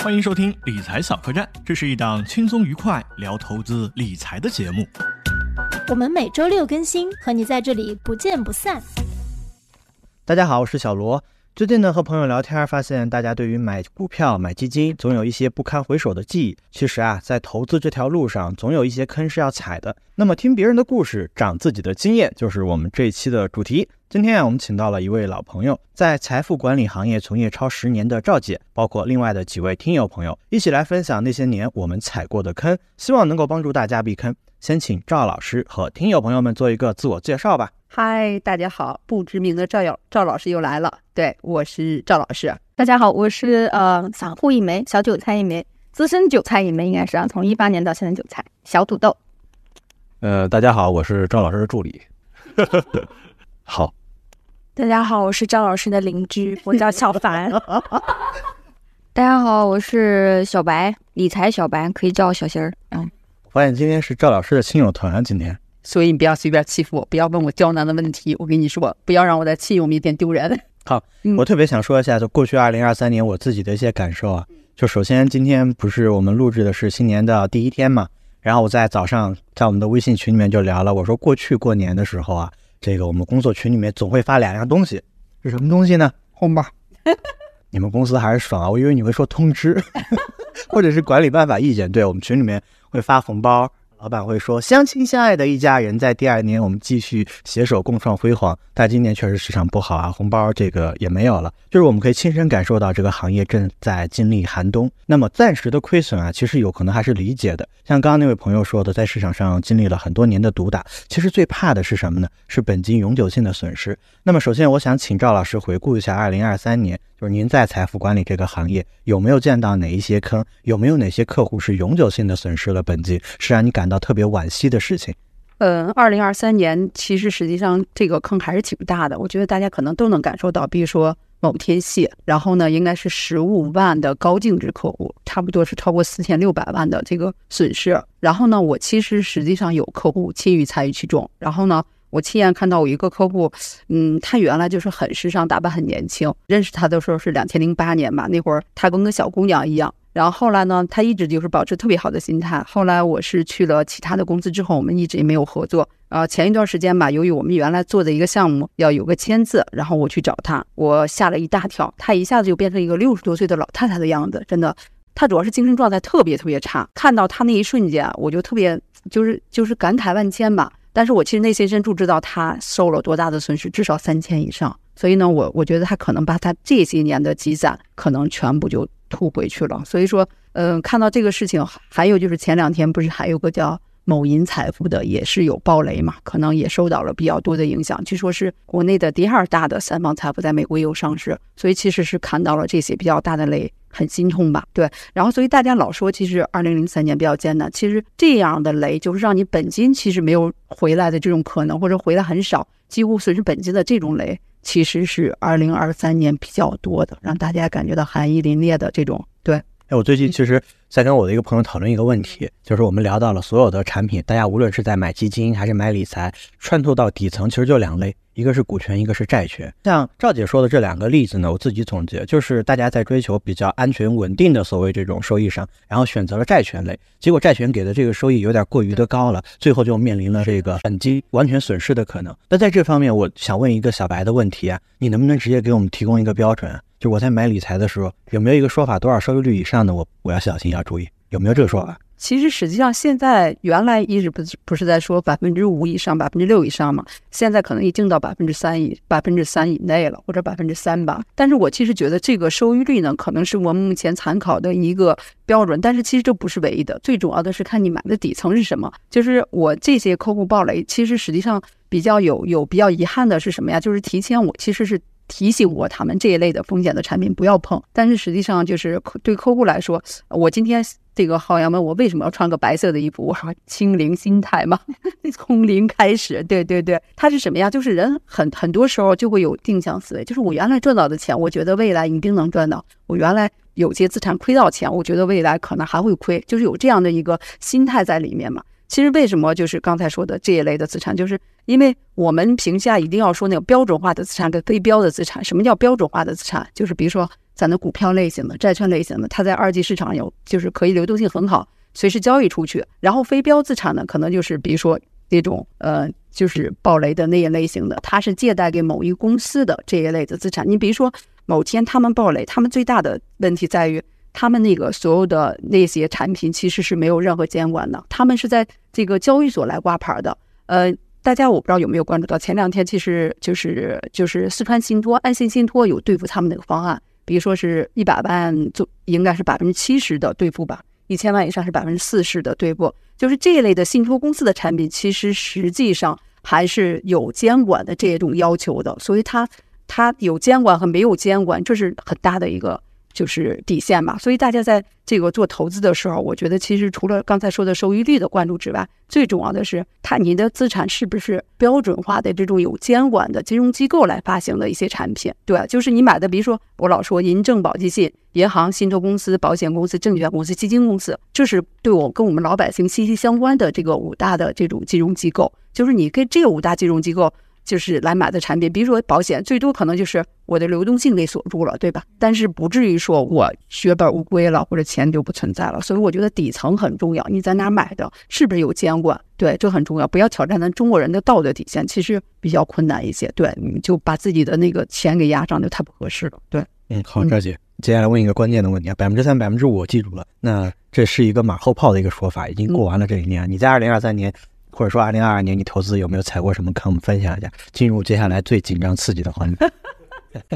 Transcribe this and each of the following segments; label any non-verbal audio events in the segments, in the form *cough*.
欢迎收听理财小客栈，这是一档轻松愉快聊投资理财的节目。我们每周六更新，和你在这里不见不散。大家好，我是小罗。最近呢，和朋友聊天，发现大家对于买股票、买基金，总有一些不堪回首的记忆。其实啊，在投资这条路上，总有一些坑是要踩的。那么，听别人的故事，长自己的经验，就是我们这一期的主题。今天啊，我们请到了一位老朋友，在财富管理行业从业超十年的赵姐，包括另外的几位听友朋友，一起来分享那些年我们踩过的坑，希望能够帮助大家避坑。先请赵老师和听友朋友们做一个自我介绍吧。嗨，大家好，不知名的赵友赵老师又来了。对，我是赵老师。大家好，我是呃散户一枚，小韭菜一枚，资深韭菜一枚，应该是啊，从一八年到现在韭菜，小土豆。呃，大家好，我是赵老师的助理。*laughs* 好，大家好，我是赵老师的邻居，我叫小凡。*laughs* 大家好，我是小白，理财小白，可以叫我小新儿。嗯，发现今天是赵老师的亲友团，今天。所以你不要随便欺负我，不要问我刁难的问题。我跟你说，不要让我在亲友面前丢人。好，我特别想说一下，就过去二零二三年我自己的一些感受啊。就首先今天不是我们录制的是新年的第一天嘛，然后我在早上在我们的微信群里面就聊了，我说过去过年的时候啊，这个我们工作群里面总会发两样东西，是什么东西呢？红包。*laughs* 你们公司还是爽啊，我以为你会说通知，*laughs* 或者是管理办法意见。对我们群里面会发红包。老板会说，相亲相爱的一家人，在第二年我们继续携手共创辉煌。但今年确实市场不好啊，红包这个也没有了。就是我们可以亲身感受到这个行业正在经历寒冬。那么暂时的亏损啊，其实有可能还是理解的。像刚刚那位朋友说的，在市场上经历了很多年的毒打，其实最怕的是什么呢？是本金永久性的损失。那么首先，我想请赵老师回顾一下二零二三年。就是您在财富管理这个行业有没有见到哪一些坑？有没有哪些客户是永久性的损失了本金，是让你感到特别惋惜的事情？嗯，二零二三年其实实际上这个坑还是挺大的，我觉得大家可能都能感受到。比如说某天系，然后呢应该是十五万的高净值客户，差不多是超过四千六百万的这个损失。然后呢，我其实实际上有客户参与参与其中，然后呢。我亲眼看到我一个客户，嗯，他原来就是很时尚，打扮很年轻。认识他的时候是两千零八年吧，那会儿他跟个小姑娘一样。然后后来呢，他一直就是保持特别好的心态。后来我是去了其他的公司之后，我们一直也没有合作。呃，前一段时间吧，由于我们原来做的一个项目要有个签字，然后我去找他，我吓了一大跳，他一下子就变成一个六十多岁的老太太的样子，真的。他主要是精神状态特别特别差。看到他那一瞬间，我就特别就是就是感慨万千吧。但是我其实内心深处知道他受了多大的损失，至少三千以上。所以呢，我我觉得他可能把他这些年的积攒可能全部就吐回去了。所以说，嗯，看到这个事情，还有就是前两天不是还有个叫某银财富的，也是有暴雷嘛，可能也受到了比较多的影响。据说是国内的第二大的三方财富在美国也有上市，所以其实是看到了这些比较大的雷。很心痛吧？对，然后所以大家老说，其实二零零三年比较艰难。其实这样的雷，就是让你本金其实没有回来的这种可能，或者回来很少，几乎损失本金的这种雷，其实是二零二三年比较多的，让大家感觉到寒意凛冽的这种。对，哎，我最近其实在跟我的一个朋友讨论一个问题，就是我们聊到了所有的产品，大家无论是在买基金还是买理财，穿透到底层，其实就两类。一个是股权，一个是债权。像赵姐说的这两个例子呢，我自己总结就是大家在追求比较安全稳定的所谓这种收益上，然后选择了债权类，结果债权给的这个收益有点过于的高了，最后就面临了这个本金完全损失的可能。那在这方面，我想问一个小白的问题啊，你能不能直接给我们提供一个标准？就我在买理财的时候，有没有一个说法，多少收益率以上的我我要小心要注意，有没有这个说法？其实实际上，现在原来一直不是不是在说百分之五以上、百分之六以上嘛？现在可能已经到百分之三以百分之三以内了，或者百分之三吧。但是我其实觉得这个收益率呢，可能是我们目前参考的一个标准。但是其实这不是唯一的，最主要的是看你买的底层是什么。就是我这些客户暴雷，其实实际上比较有有比较遗憾的是什么呀？就是提前我其实是提醒过他们这一类的风险的产品不要碰。但是实际上就是对客户来说，我今天。这个好友们，我为什么要穿个白色的衣服？我说清零心态嘛，*laughs* 从零开始。对对对，它是什么呀？就是人很很多时候就会有定向思维，就是我原来赚到的钱，我觉得未来一定能赚到；我原来有些资产亏到钱，我觉得未来可能还会亏，就是有这样的一个心态在里面嘛。其实为什么就是刚才说的这一类的资产，就是因为我们评价一定要说那个标准化的资产跟非标的资产。什么叫标准化的资产？就是比如说。咱的股票类型的、债券类型的，它在二级市场有就是可以流动性很好，随时交易出去。然后非标资产呢，可能就是比如说那种呃，就是暴雷的那一类型的，它是借贷给某一公司的这一类的资产。你比如说某天他们暴雷，他们最大的问题在于。他们那个所有的那些产品其实是没有任何监管的，他们是在这个交易所来挂牌的。呃，大家我不知道有没有关注到，前两天其实就是就是四川信托、安信信托有兑付他们那个方案，比如说是一百万就应该是百分之七十的兑付吧，一千万以上是百分之四十的兑付，就是这一类的信托公司的产品，其实实际上还是有监管的这种要求的，所以它它有监管和没有监管，这是很大的一个。就是底线嘛，所以大家在这个做投资的时候，我觉得其实除了刚才说的收益率的关注之外，最重要的是它你的资产是不是标准化的这种有监管的金融机构来发行的一些产品。对，就是你买的，比如说我老说银证、保基信、银行、信托公司、保险公司、证券公司、基金公司，这是对我跟我们老百姓息息相关的这个五大的这种金融机构，就是你跟这五大金融机构。就是来买的产品，比如说保险，最多可能就是我的流动性给锁住了，对吧？但是不至于说我血本无归了，或者钱就不存在了。所以我觉得底层很重要，你在哪买的，是不是有监管？对，这很重要，不要挑战咱中国人的道德底线，其实比较困难一些。对，你就把自己的那个钱给压上，就太不合适了。对，嗯，好，赵姐，接下来问一个关键的问题啊，百分之三、百分之五，我记住了。那这是一个马后炮的一个说法，已经过完了这一年，你在二零二三年。或者说，二零二二年你投资有没有踩过什么坑？我们分享一下。进入接下来最紧张刺激的环节。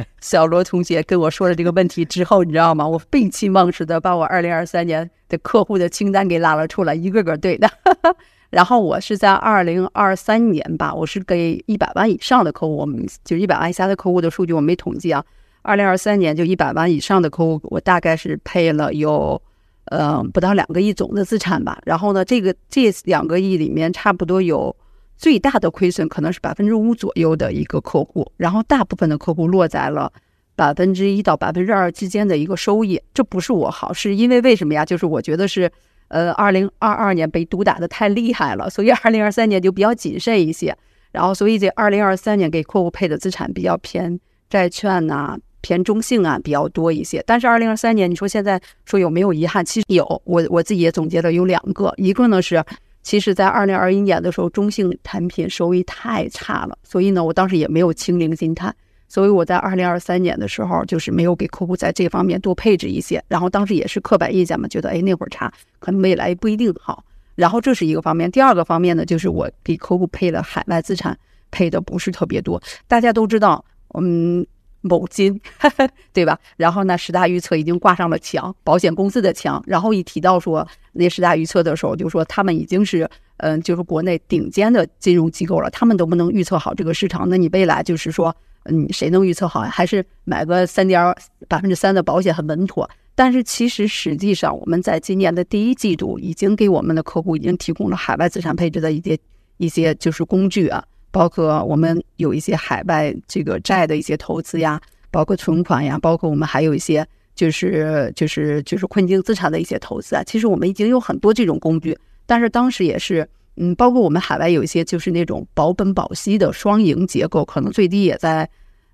*laughs* 小罗同学跟我说了这个问题之后，你知道吗？我背弃梦似的把我二零二三年的客户的清单给拉了出来，一个个对的。*laughs* 然后我是在二零二三年吧，我是给一百万以上的客户，我们就一百万以下的客户的数据我没统计啊。二零二三年就一百万以上的客户，我大概是配了有。呃，不到两个亿总的资产吧。然后呢，这个这两个亿里面，差不多有最大的亏损可能是百分之五左右的一个客户。然后大部分的客户落在了百分之一到百分之二之间的一个收益。这不是我好，是因为为什么呀？就是我觉得是，呃，二零二二年被毒打的太厉害了，所以二零二三年就比较谨慎一些。然后，所以这二零二三年给客户配的资产比较偏债券呐。偏中性啊比较多一些，但是二零二三年你说现在说有没有遗憾？其实有，我我自己也总结了有两个，一个呢是，其实在二零二一年的时候，中性产品收益太差了，所以呢我当时也没有清零心态，所以我在二零二三年的时候就是没有给客户在这方面多配置一些，然后当时也是刻板印象嘛，觉得哎那会儿差，可能未来不一定好，然后这是一个方面，第二个方面呢就是我给客户配了海外资产，配的不是特别多，大家都知道，嗯。某金，*laughs* 对吧？然后呢，十大预测已经挂上了墙，保险公司的墙。然后一提到说那十大预测的时候，就说他们已经是，嗯，就是国内顶尖的金融机构了，他们都不能预测好这个市场。那你未来就是说，嗯，谁能预测好呀？还是买个三点百分之三的保险很稳妥？但是其实实际上，我们在今年的第一季度已经给我们的客户已经提供了海外资产配置的一些一些就是工具啊。包括我们有一些海外这个债的一些投资呀，包括存款呀，包括我们还有一些就是就是就是困境资产的一些投资啊。其实我们已经有很多这种工具，但是当时也是，嗯，包括我们海外有一些就是那种保本保息的双赢结构，可能最低也在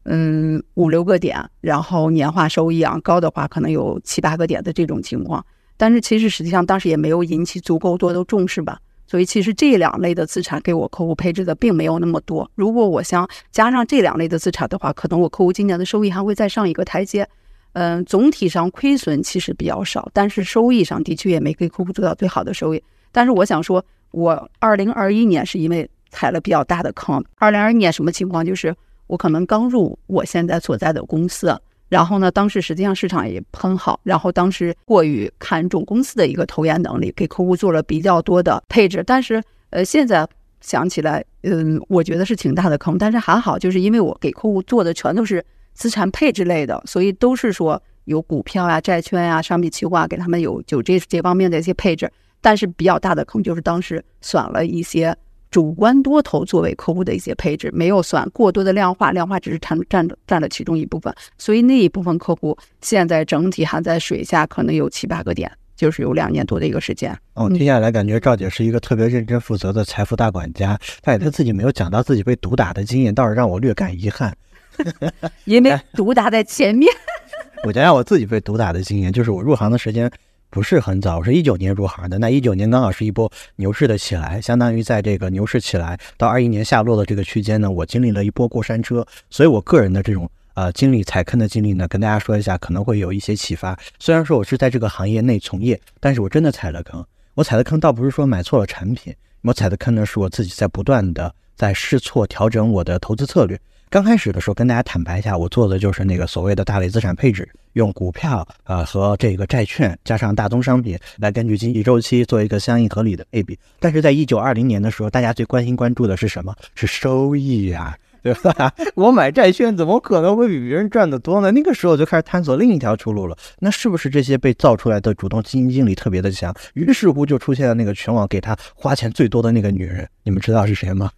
嗯五六个点，然后年化收益啊高的话可能有七八个点的这种情况。但是其实实际上当时也没有引起足够多的重视吧。所以其实这两类的资产给我客户配置的并没有那么多。如果我想加上这两类的资产的话，可能我客户今年的收益还会再上一个台阶。嗯，总体上亏损其实比较少，但是收益上的确也没给客户做到最好的收益。但是我想说，我二零二一年是因为踩了比较大的坑。二零二一年什么情况？就是我可能刚入我现在所在的公司。然后呢，当时实际上市场也很好，然后当时过于看重公司的一个投研能力，给客户做了比较多的配置。但是，呃，现在想起来，嗯，我觉得是挺大的坑。但是还好，就是因为我给客户做的全都是资产配置类的，所以都是说有股票呀、债券呀、商品期货啊，给他们有就这这方面的一些配置。但是比较大的坑就是当时选了一些。主观多头作为客户的一些配置，没有算过多的量化，量化只是占占占了其中一部分，所以那一部分客户现在整体还在水下，可能有七八个点，就是有两年多的一个时间。哦，听下来感觉赵姐是一个特别认真负责的财富大管家，但她自己没有讲到自己被毒打的经验，倒是让我略感遗憾。*laughs* 因为毒打在前面。*laughs* 我讲讲我自己被毒打的经验，就是我入行的时间不是很早，我是一九年入行的。那一九年刚好是一波牛市的起来，相当于在这个牛市起来到二一年下落的这个区间呢，我经历了一波过山车。所以我个人的这种呃经历踩坑的经历呢，跟大家说一下，可能会有一些启发。虽然说我是在这个行业内从业，但是我真的踩了坑。我踩的坑倒不是说买错了产品，我踩的坑呢是我自己在不断的在试错调整我的投资策略。刚开始的时候，跟大家坦白一下，我做的就是那个所谓的大类资产配置，用股票呃和这个债券加上大宗商品来根据经济周期做一个相应合理的配比。但是在一九二零年的时候，大家最关心关注的是什么？是收益呀，对吧？*laughs* 我买债券怎么可能会比别人赚得多呢？那个时候就开始探索另一条出路了。那是不是这些被造出来的主动基金经理特别的强？于是乎就出现了那个全网给他花钱最多的那个女人，你们知道是谁吗？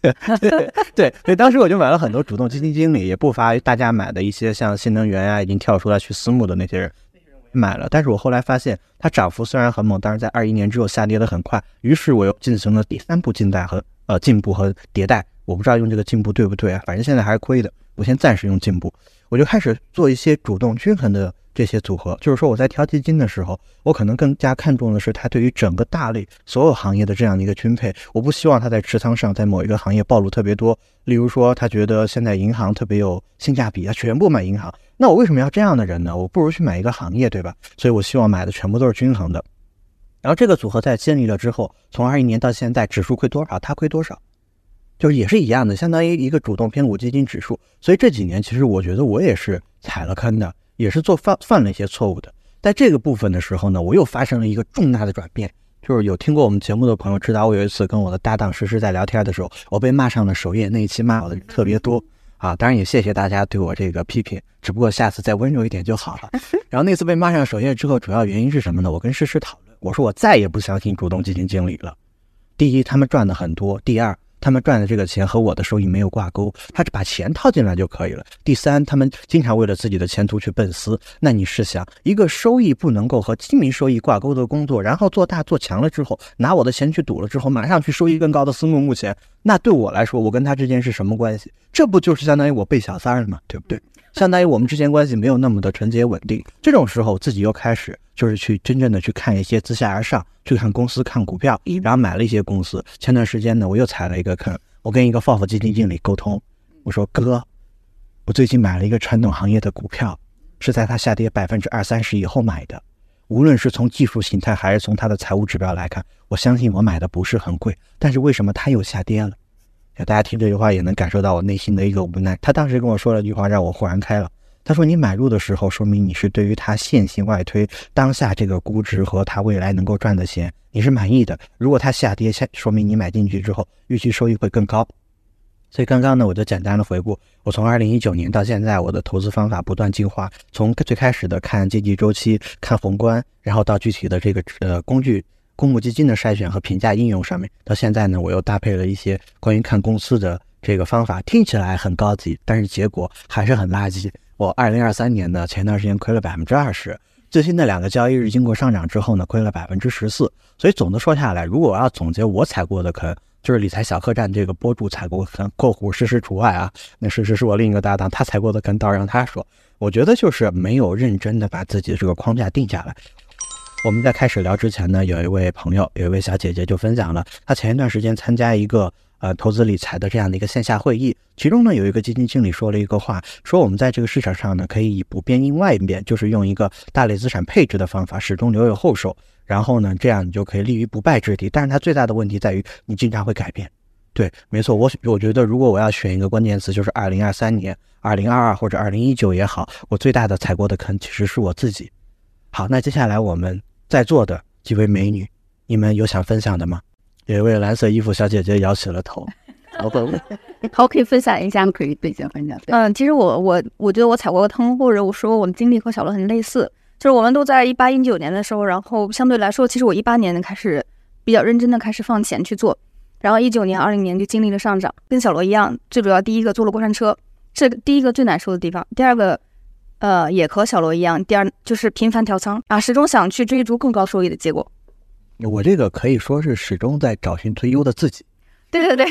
对 *laughs* 对，所以当时我就买了很多主动基金经理，也不乏大家买的一些像新能源啊，已经跳出来去私募的那些人买了。但是我后来发现，它涨幅虽然很猛，但是在二一年之后下跌的很快。于是我又进行了第三步进代和呃进步和迭代。我不知道用这个进步对不对啊？反正现在还是亏的。我先暂时用进步，我就开始做一些主动均衡的。这些组合，就是说我在挑基金的时候，我可能更加看重的是它对于整个大类所有行业的这样的一个均配。我不希望它在持仓上在某一个行业暴露特别多。例如说，他觉得现在银行特别有性价比，他全部买银行。那我为什么要这样的人呢？我不如去买一个行业，对吧？所以我希望买的全部都是均衡的。然后这个组合在建立了之后，从二一年到现在，指数亏多少，它亏多少，就是也是一样的，相当于一个主动偏股基金指数。所以这几年其实我觉得我也是踩了坑的。也是做犯犯了一些错误的，在这个部分的时候呢，我又发生了一个重大的转变，就是有听过我们节目的朋友知道，我有一次跟我的搭档诗诗在聊天的时候，我被骂上了首页，那一期骂我的人特别多啊，当然也谢谢大家对我这个批评，只不过下次再温柔一点就好了。*laughs* 然后那次被骂上首页之后，主要原因是什么呢？我跟诗诗讨论，我说我再也不相信主动基金经理了，第一，他们赚的很多；第二。他们赚的这个钱和我的收益没有挂钩，他只把钱套进来就可以了。第三，他们经常为了自己的前途去奔私。那你试想，一个收益不能够和精明收益挂钩的工作，然后做大做强了之后，拿我的钱去赌了之后，马上去收益更高的私募目前，那对我来说，我跟他之间是什么关系？这不就是相当于我被小三了吗？对不对？相当于我们之间关系没有那么的纯洁稳定，这种时候自己又开始就是去真正的去看一些自下而上，去看公司、看股票，然后买了一些公司。前段时间呢，我又踩了一个坑，我跟一个 FOF 基金经理沟通，我说哥，我最近买了一个传统行业的股票，是在它下跌百分之二三十以后买的。无论是从技术形态还是从它的财务指标来看，我相信我买的不是很贵，但是为什么它又下跌了？大家听这句话也能感受到我内心的一个无奈。他当时跟我说了一句话，让我豁然开朗。他说：“你买入的时候，说明你是对于它现行外推当下这个估值和它未来能够赚的钱，你是满意的。如果它下跌，下说明你买进去之后预期收益会更高。所以刚刚呢，我就简单的回顾，我从二零一九年到现在，我的投资方法不断进化，从最开始的看经济周期、看宏观，然后到具体的这个呃工具。”公募基金的筛选和评价应用上面，到现在呢，我又搭配了一些关于看公司的这个方法，听起来很高级，但是结果还是很垃圾。我二零二三年呢，前段时间亏了百分之二十，最新的两个交易日经过上涨之后呢，亏了百分之十四。所以总的说下来，如果我要总结我踩过的坑，就是理财小客栈这个播主踩过坑（括弧事实除外啊）。那事实是我另一个搭档，他踩过的坑，倒让他说。我觉得就是没有认真的把自己的这个框架定下来。我们在开始聊之前呢，有一位朋友，有一位小姐姐就分享了，她前一段时间参加一个呃投资理财的这样的一个线下会议，其中呢有一个基金经理说了一个话，说我们在这个市场上呢可以以不变应万变，就是用一个大类资产配置的方法，始终留有后手，然后呢这样你就可以立于不败之地。但是它最大的问题在于你经常会改变。对，没错，我我觉得如果我要选一个关键词，就是二零二三年、二零二二或者二零一九也好，我最大的踩过的坑其实是我自己。好，那接下来我们。在座的几位美女，你们有想分享的吗？有一位蓝色衣服小姐姐摇起了头。*laughs* 好，可以分享一下，可以分享分享。嗯，其实我我我觉得我踩过坑，或者我说我的经历和小罗很类似，就是我们都在一八一九年的时候，然后相对来说，其实我一八年开始比较认真的开始放钱去做，然后一九年、二零年就经历了上涨，跟小罗一样，最主要第一个坐了过山车，这第一个最难受的地方，第二个。呃，也和小罗一样，第二就是频繁调仓啊，始终想去追逐更高收益的结果。我这个可以说是始终在找寻最优的自己。对对对，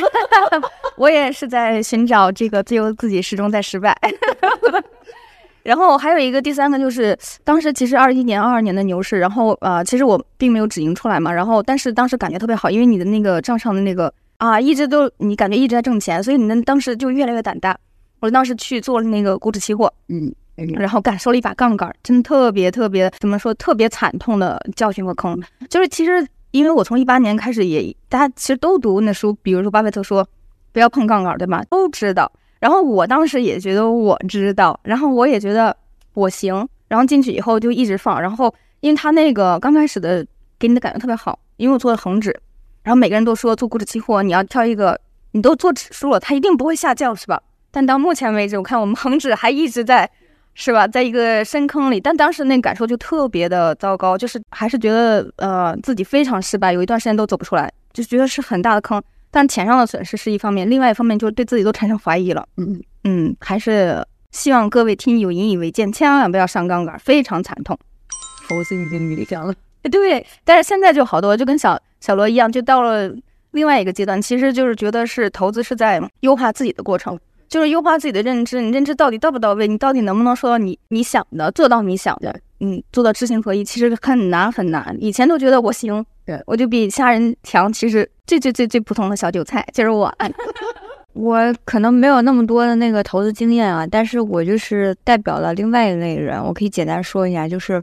*laughs* 我也是在寻找这个最优的自己，始终在失败。*laughs* 然后还有一个第三个就是，当时其实二一年、二二年的牛市，然后呃，其实我并没有止盈出来嘛，然后但是当时感觉特别好，因为你的那个账上的那个啊，一直都你感觉一直在挣钱，所以你那当时就越来越胆大。我当时去做了那个股指期货，嗯，然后感受了一把杠杆，真的特别特别怎么说，特别惨痛的教训和坑。就是其实因为我从一八年开始也，大家其实都读那书，比如说巴菲特说不要碰杠杆，对吧？都知道。然后我当时也觉得我知道，然后我也觉得我行，然后进去以后就一直放。然后因为他那个刚开始的给你的感觉特别好，因为我做了恒指，然后每个人都说做股指期货你要挑一个，你都做指数了，它一定不会下降，是吧？但到目前为止，我看我们恒指还一直在，是吧，在一个深坑里。但当时那感受就特别的糟糕，就是还是觉得呃自己非常失败，有一段时间都走不出来，就觉得是很大的坑。但钱上的损失是一方面，另外一方面就是对自己都产生怀疑了。嗯嗯，还是希望各位听友引以为戒，千万不要上杠杆，非常惨痛。投资已经理想了。对，但是现在就好多，就跟小小罗一样，就到了另外一个阶段，其实就是觉得是投资是在优化自己的过程，就是优化自己的认知，你认知到底到不到位，你到底能不能说到你你想的，做到你想的，嗯，做到知行合一，其实很难很难。以前都觉得我行，对我就比其他人强，其实最最最最普通的小韭菜就是我。*laughs* 我可能没有那么多的那个投资经验啊，但是我就是代表了另外一类人，我可以简单说一下，就是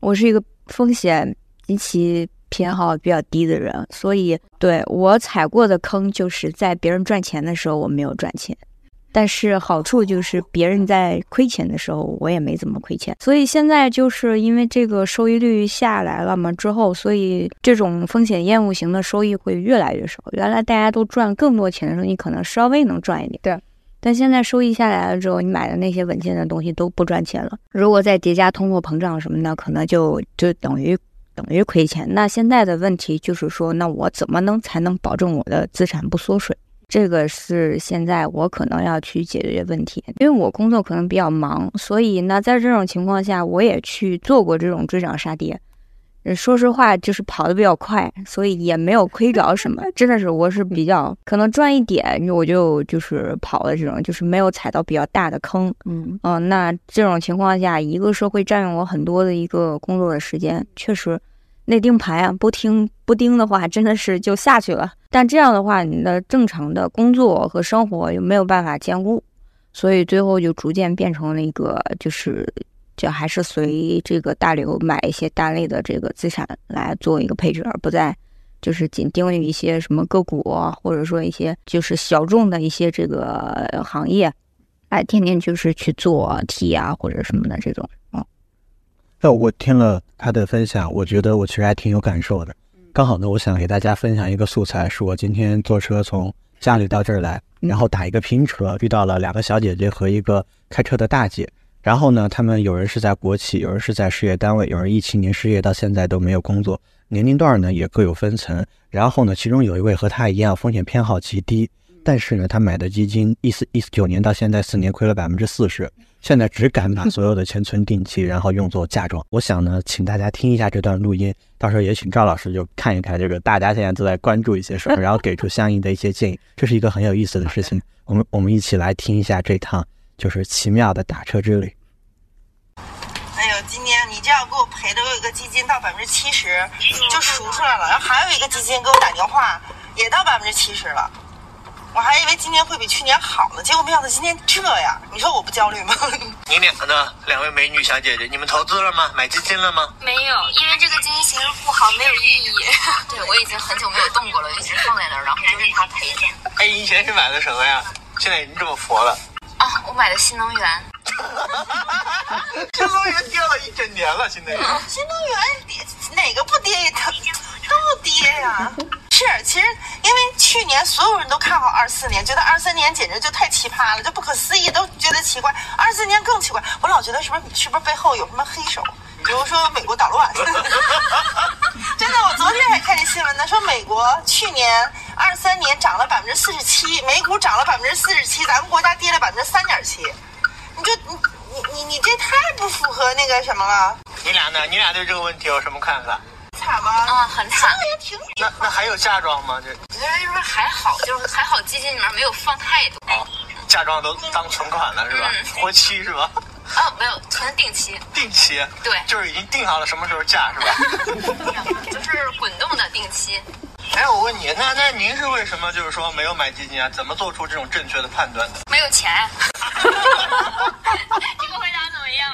我是一个风险极其偏好比较低的人，所以对我踩过的坑就是在别人赚钱的时候我没有赚钱。但是好处就是别人在亏钱的时候，我也没怎么亏钱。所以现在就是因为这个收益率下来了嘛，之后，所以这种风险厌恶型的收益会越来越少。原来大家都赚更多钱的时候，你可能稍微能赚一点。对。但现在收益下来了之后，你买的那些稳健的东西都不赚钱了。如果再叠加通货膨胀什么的，可能就就等于等于亏钱。那现在的问题就是说，那我怎么能才能保证我的资产不缩水？这个是现在我可能要去解决问题，因为我工作可能比较忙，所以呢，在这种情况下，我也去做过这种追涨杀跌。说实话，就是跑得比较快，所以也没有亏着什么。*laughs* 真的是，我是比较可能赚一点，我就就是跑了这种，就是没有踩到比较大的坑。嗯嗯，那这种情况下，一个是会占用我很多的一个工作的时间，确实。那定盘啊，不听不盯的话，真的是就下去了。但这样的话，你的正常的工作和生活又没有办法兼顾，所以最后就逐渐变成了一个，就是就还是随这个大流买一些大类的这个资产来做一个配置，而不再就是紧盯于一些什么个股，或者说一些就是小众的一些这个行业，哎，天天就是去做 T 啊或者什么的这种。那我听了他的分享，我觉得我其实还挺有感受的。刚好呢，我想给大家分享一个素材，是我今天坐车从家里到这儿来，然后打一个拼车，遇到了两个小姐姐和一个开车的大姐。然后呢，他们有人是在国企，有人是在事业单位，有人一七年失业到现在都没有工作，年龄段呢也各有分层。然后呢，其中有一位和他一样，风险偏好极低，但是呢，他买的基金一四一九年到现在四年亏了百分之四十。现在只敢把所有的钱存定期，然后用作嫁妆。我想呢，请大家听一下这段录音，到时候也请赵老师就看一看这个大家现在都在关注一些什么，然后给出相应的一些建议。这是一个很有意思的事情。我们我们一起来听一下这趟就是奇妙的打车之旅。哎呦，今年你这样给我赔的，我有一个基金到百分之七十就赎出来了，然后还有一个基金给我打电话也到百分之七十了。我还以为今年会比去年好呢，结果没想到今年这样。你说我不焦虑吗？*laughs* 你俩呢？两位美女小姐姐，你们投资了吗？买基金了吗？没有，因为这个基金形势不好，没有意义。*laughs* 对，我已经很久没有动过了，一直放在那儿，然后就让它赔着。哎，以前是买的什么呀？现在已经这么佛了。啊，我买的新能源。*laughs* 新能源跌了一整年了，新能源。新能源跌，哪个不跌？它都跌呀。是，其实因为去年所有人都看好二四年，觉得二三年简直就太奇葩了，就不可思议，都觉得奇怪。二四年更奇怪，我老觉得是不是是不是背后有什么黑手？比如说美国捣乱。*laughs* 真的，我昨天还看见新闻呢，说美国去年二三年涨了百分之四十七，美股涨了百分之四十七，咱们国家跌了百分之三点七。你这你你你你这太不符合那个什么了。你俩呢？你俩对这个问题有什么看法？惨吗？啊，很惨。也挺。那那还有嫁妆吗？这。我觉得就是还好，就是还好，基金里面没有放太多。哦，嫁妆都当存款了是吧？*laughs* 活期是吧？啊，没有，存定期。定期？对，就是已经定好了什么时候嫁是吧？*laughs* 就是滚动的定期。哎，我问你，那那您是为什么就是说没有买基金啊？怎么做出这种正确的判断的？没有钱。*laughs* 这个回答怎么样？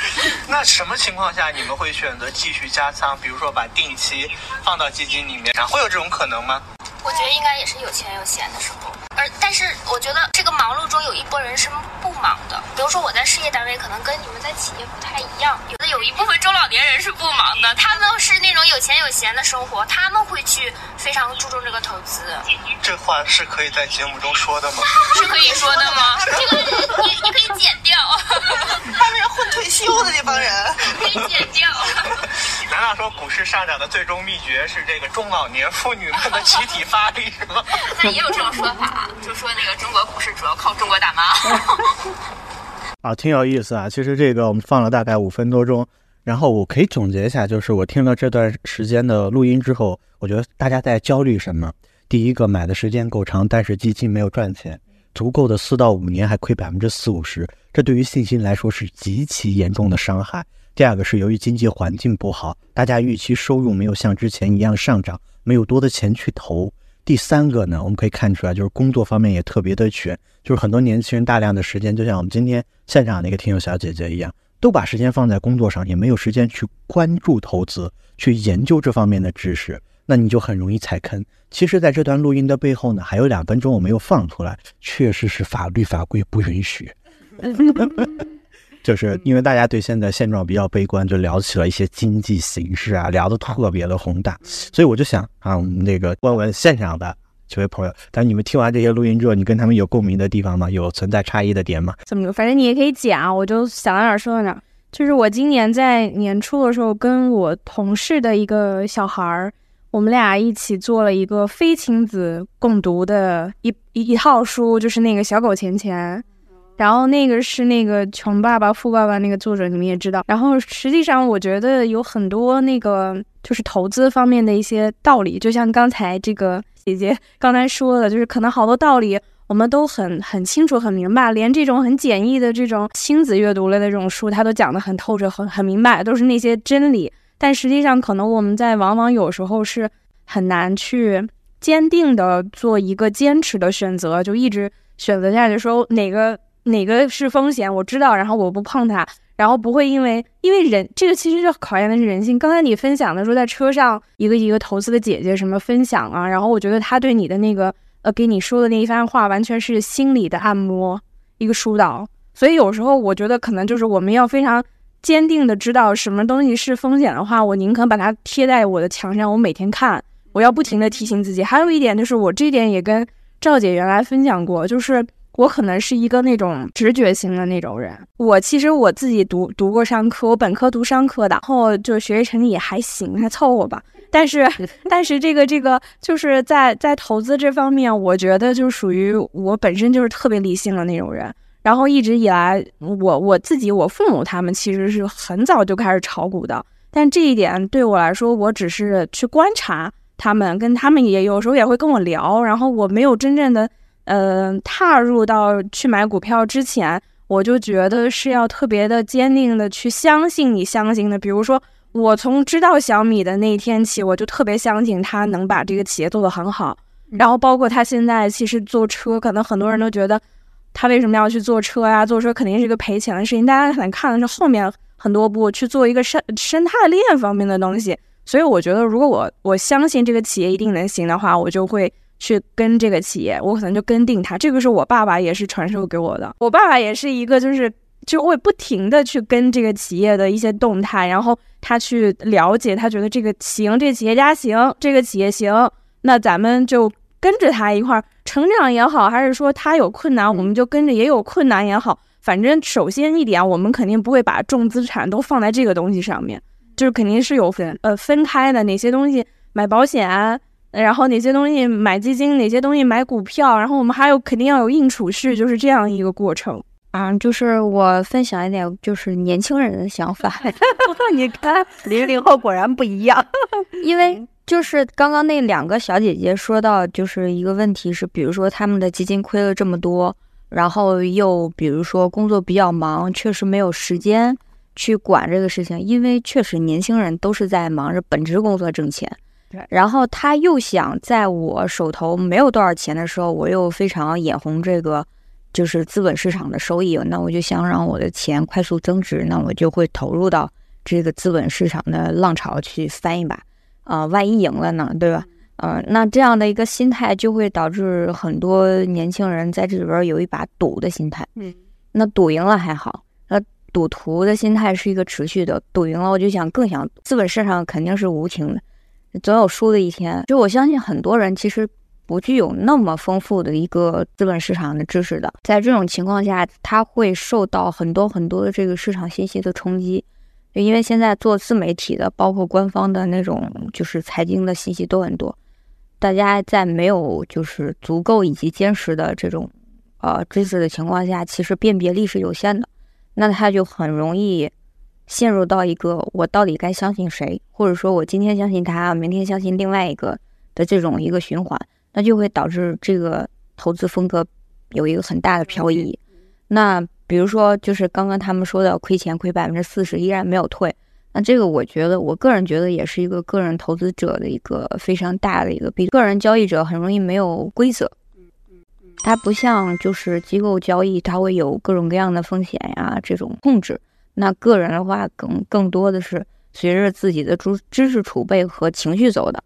*laughs* 那什么情况下你们会选择继续加仓？比如说把定期放到基金里面，会有这种可能吗？我觉得应该也是有钱有闲的时候。而但是我觉得这个忙碌中有一波人是不忙的，比如说我在事业单位可能跟你们在企业不太一样，有的有一部分中老年人是不忙的，他们是那种有钱有闲的生活，他们会去非常注重这个投资。这话是可以在节目中说的吗？*laughs* 是可以说的吗？*laughs* 这个你你可以剪掉。*laughs* 他们是混退休的那帮人，可以剪掉。难道说股市上涨的最终秘诀是这个中老年妇女们的集体发力是吗？*laughs* 那也有这种说法，就说那个中国股市主要靠中国大妈。*laughs* 啊，挺有意思啊！其实这个我们放了大概五分多钟，然后我可以总结一下，就是我听了这段时间的录音之后，我觉得大家在焦虑什么？第一个，买的时间够长，但是基金没有赚钱，足够的四到五年还亏百分之四五十，这对于信心来说是极其严重的伤害。第二个是由于经济环境不好，大家预期收入没有像之前一样上涨，没有多的钱去投。第三个呢，我们可以看出来，就是工作方面也特别的卷，就是很多年轻人大量的时间，就像我们今天现场那个听友小姐姐一样，都把时间放在工作上，也没有时间去关注投资，去研究这方面的知识，那你就很容易踩坑。其实，在这段录音的背后呢，还有两分钟我没有放出来，确实是法律法规不允许。*laughs* 就是因为大家对现在现状比较悲观，就聊起了一些经济形势啊，聊得特别的宏大，所以我就想啊，我们那个问问现场的几位朋友，但你们听完这些录音之后，你跟他们有共鸣的地方吗？有存在差异的点吗？怎么，反正你也可以讲，我就想到哪儿说到哪儿。就是我今年在年初的时候，跟我同事的一个小孩儿，我们俩一起做了一个非亲子共读的一一一套书，就是那个小狗钱钱。然后那个是那个《穷爸爸富爸爸》那个作者，你们也知道。然后实际上，我觉得有很多那个就是投资方面的一些道理，就像刚才这个姐姐刚才说的，就是可能好多道理我们都很很清楚、很明白，连这种很简易的这种亲子阅读类的这种书，它都讲得很透彻、很很明白，都是那些真理。但实际上，可能我们在往往有时候是很难去坚定的做一个坚持的选择，就一直选择下去，说哪个。哪个是风险，我知道，然后我不碰它，然后不会因为因为人这个其实就考验的是人性。刚才你分享的说在车上一个一个投资的姐姐什么分享啊，然后我觉得她对你的那个呃给你说的那一番话，完全是心理的按摩，一个疏导。所以有时候我觉得可能就是我们要非常坚定的知道什么东西是风险的话，我宁可把它贴在我的墙上，我每天看，我要不停的提醒自己。还有一点就是我这点也跟赵姐原来分享过，就是。我可能是一个那种直觉型的那种人。我其实我自己读读过商科，我本科读商科的，然后就学习成绩也还行，还凑合吧。但是，*laughs* 但是这个这个就是在在投资这方面，我觉得就属于我本身就是特别理性的那种人。然后一直以来，我我自己我父母他们其实是很早就开始炒股的，但这一点对我来说，我只是去观察他们，跟他们也有时候也会跟我聊，然后我没有真正的。嗯，踏入到去买股票之前，我就觉得是要特别的坚定的去相信你相信的。比如说，我从知道小米的那一天起，我就特别相信他能把这个企业做得很好。然后，包括他现在其实做车，可能很多人都觉得他为什么要去做车呀？做车肯定是一个赔钱的事情。大家可能看的是后面很多步去做一个生生态链方面的东西。所以，我觉得如果我我相信这个企业一定能行的话，我就会。去跟这个企业，我可能就跟定他。这个是我爸爸也是传授给我的。我爸爸也是一个，就是就会不停的去跟这个企业的一些动态，然后他去了解，他觉得这个行，这企业家行，这个企业行，那咱们就跟着他一块儿成长也好，还是说他有困难，我们就跟着也有困难也好。反正首先一点，我们肯定不会把重资产都放在这个东西上面，就是肯定是有分呃分开的，哪些东西买保险。然后哪些东西买基金，哪些东西买股票，然后我们还有肯定要有硬储蓄，就是这样一个过程啊。就是我分享一点，就是年轻人的想法。*laughs* *laughs* 你看，零零后果然不一样。*laughs* 因为就是刚刚那两个小姐姐说到，就是一个问题是，比如说他们的基金亏了这么多，然后又比如说工作比较忙，确实没有时间去管这个事情，因为确实年轻人都是在忙着本职工作挣钱。对，然后他又想在我手头没有多少钱的时候，我又非常眼红这个就是资本市场的收益，那我就想让我的钱快速增值，那我就会投入到这个资本市场的浪潮去翻一把，啊、万一赢了呢，对吧？呃，那这样的一个心态就会导致很多年轻人在这里边儿有一把赌的心态。嗯，那赌赢了还好，那赌徒的心态是一个持续的，赌赢了我就想更想，资本市场肯定是无情的，总有输的一天。就我相信很多人其实不具有那么丰富的一个资本市场的知识的，在这种情况下，他会受到很多很多的这个市场信息的冲击。就因为现在做自媒体的，包括官方的那种，就是财经的信息都很多，大家在没有就是足够以及坚实的这种呃知识的情况下，其实辨别力是有限的，那他就很容易陷入到一个我到底该相信谁，或者说我今天相信他，明天相信另外一个的这种一个循环，那就会导致这个投资风格有一个很大的漂移。那比如说，就是刚刚他们说的亏钱亏百分之四十依然没有退，那这个我觉得，我个人觉得也是一个个人投资者的一个非常大的一个弊。个人交易者很容易没有规则，它不像就是机构交易，它会有各种各样的风险呀这种控制。那个人的话，更更多的是随着自己的知知识储备和情绪走的。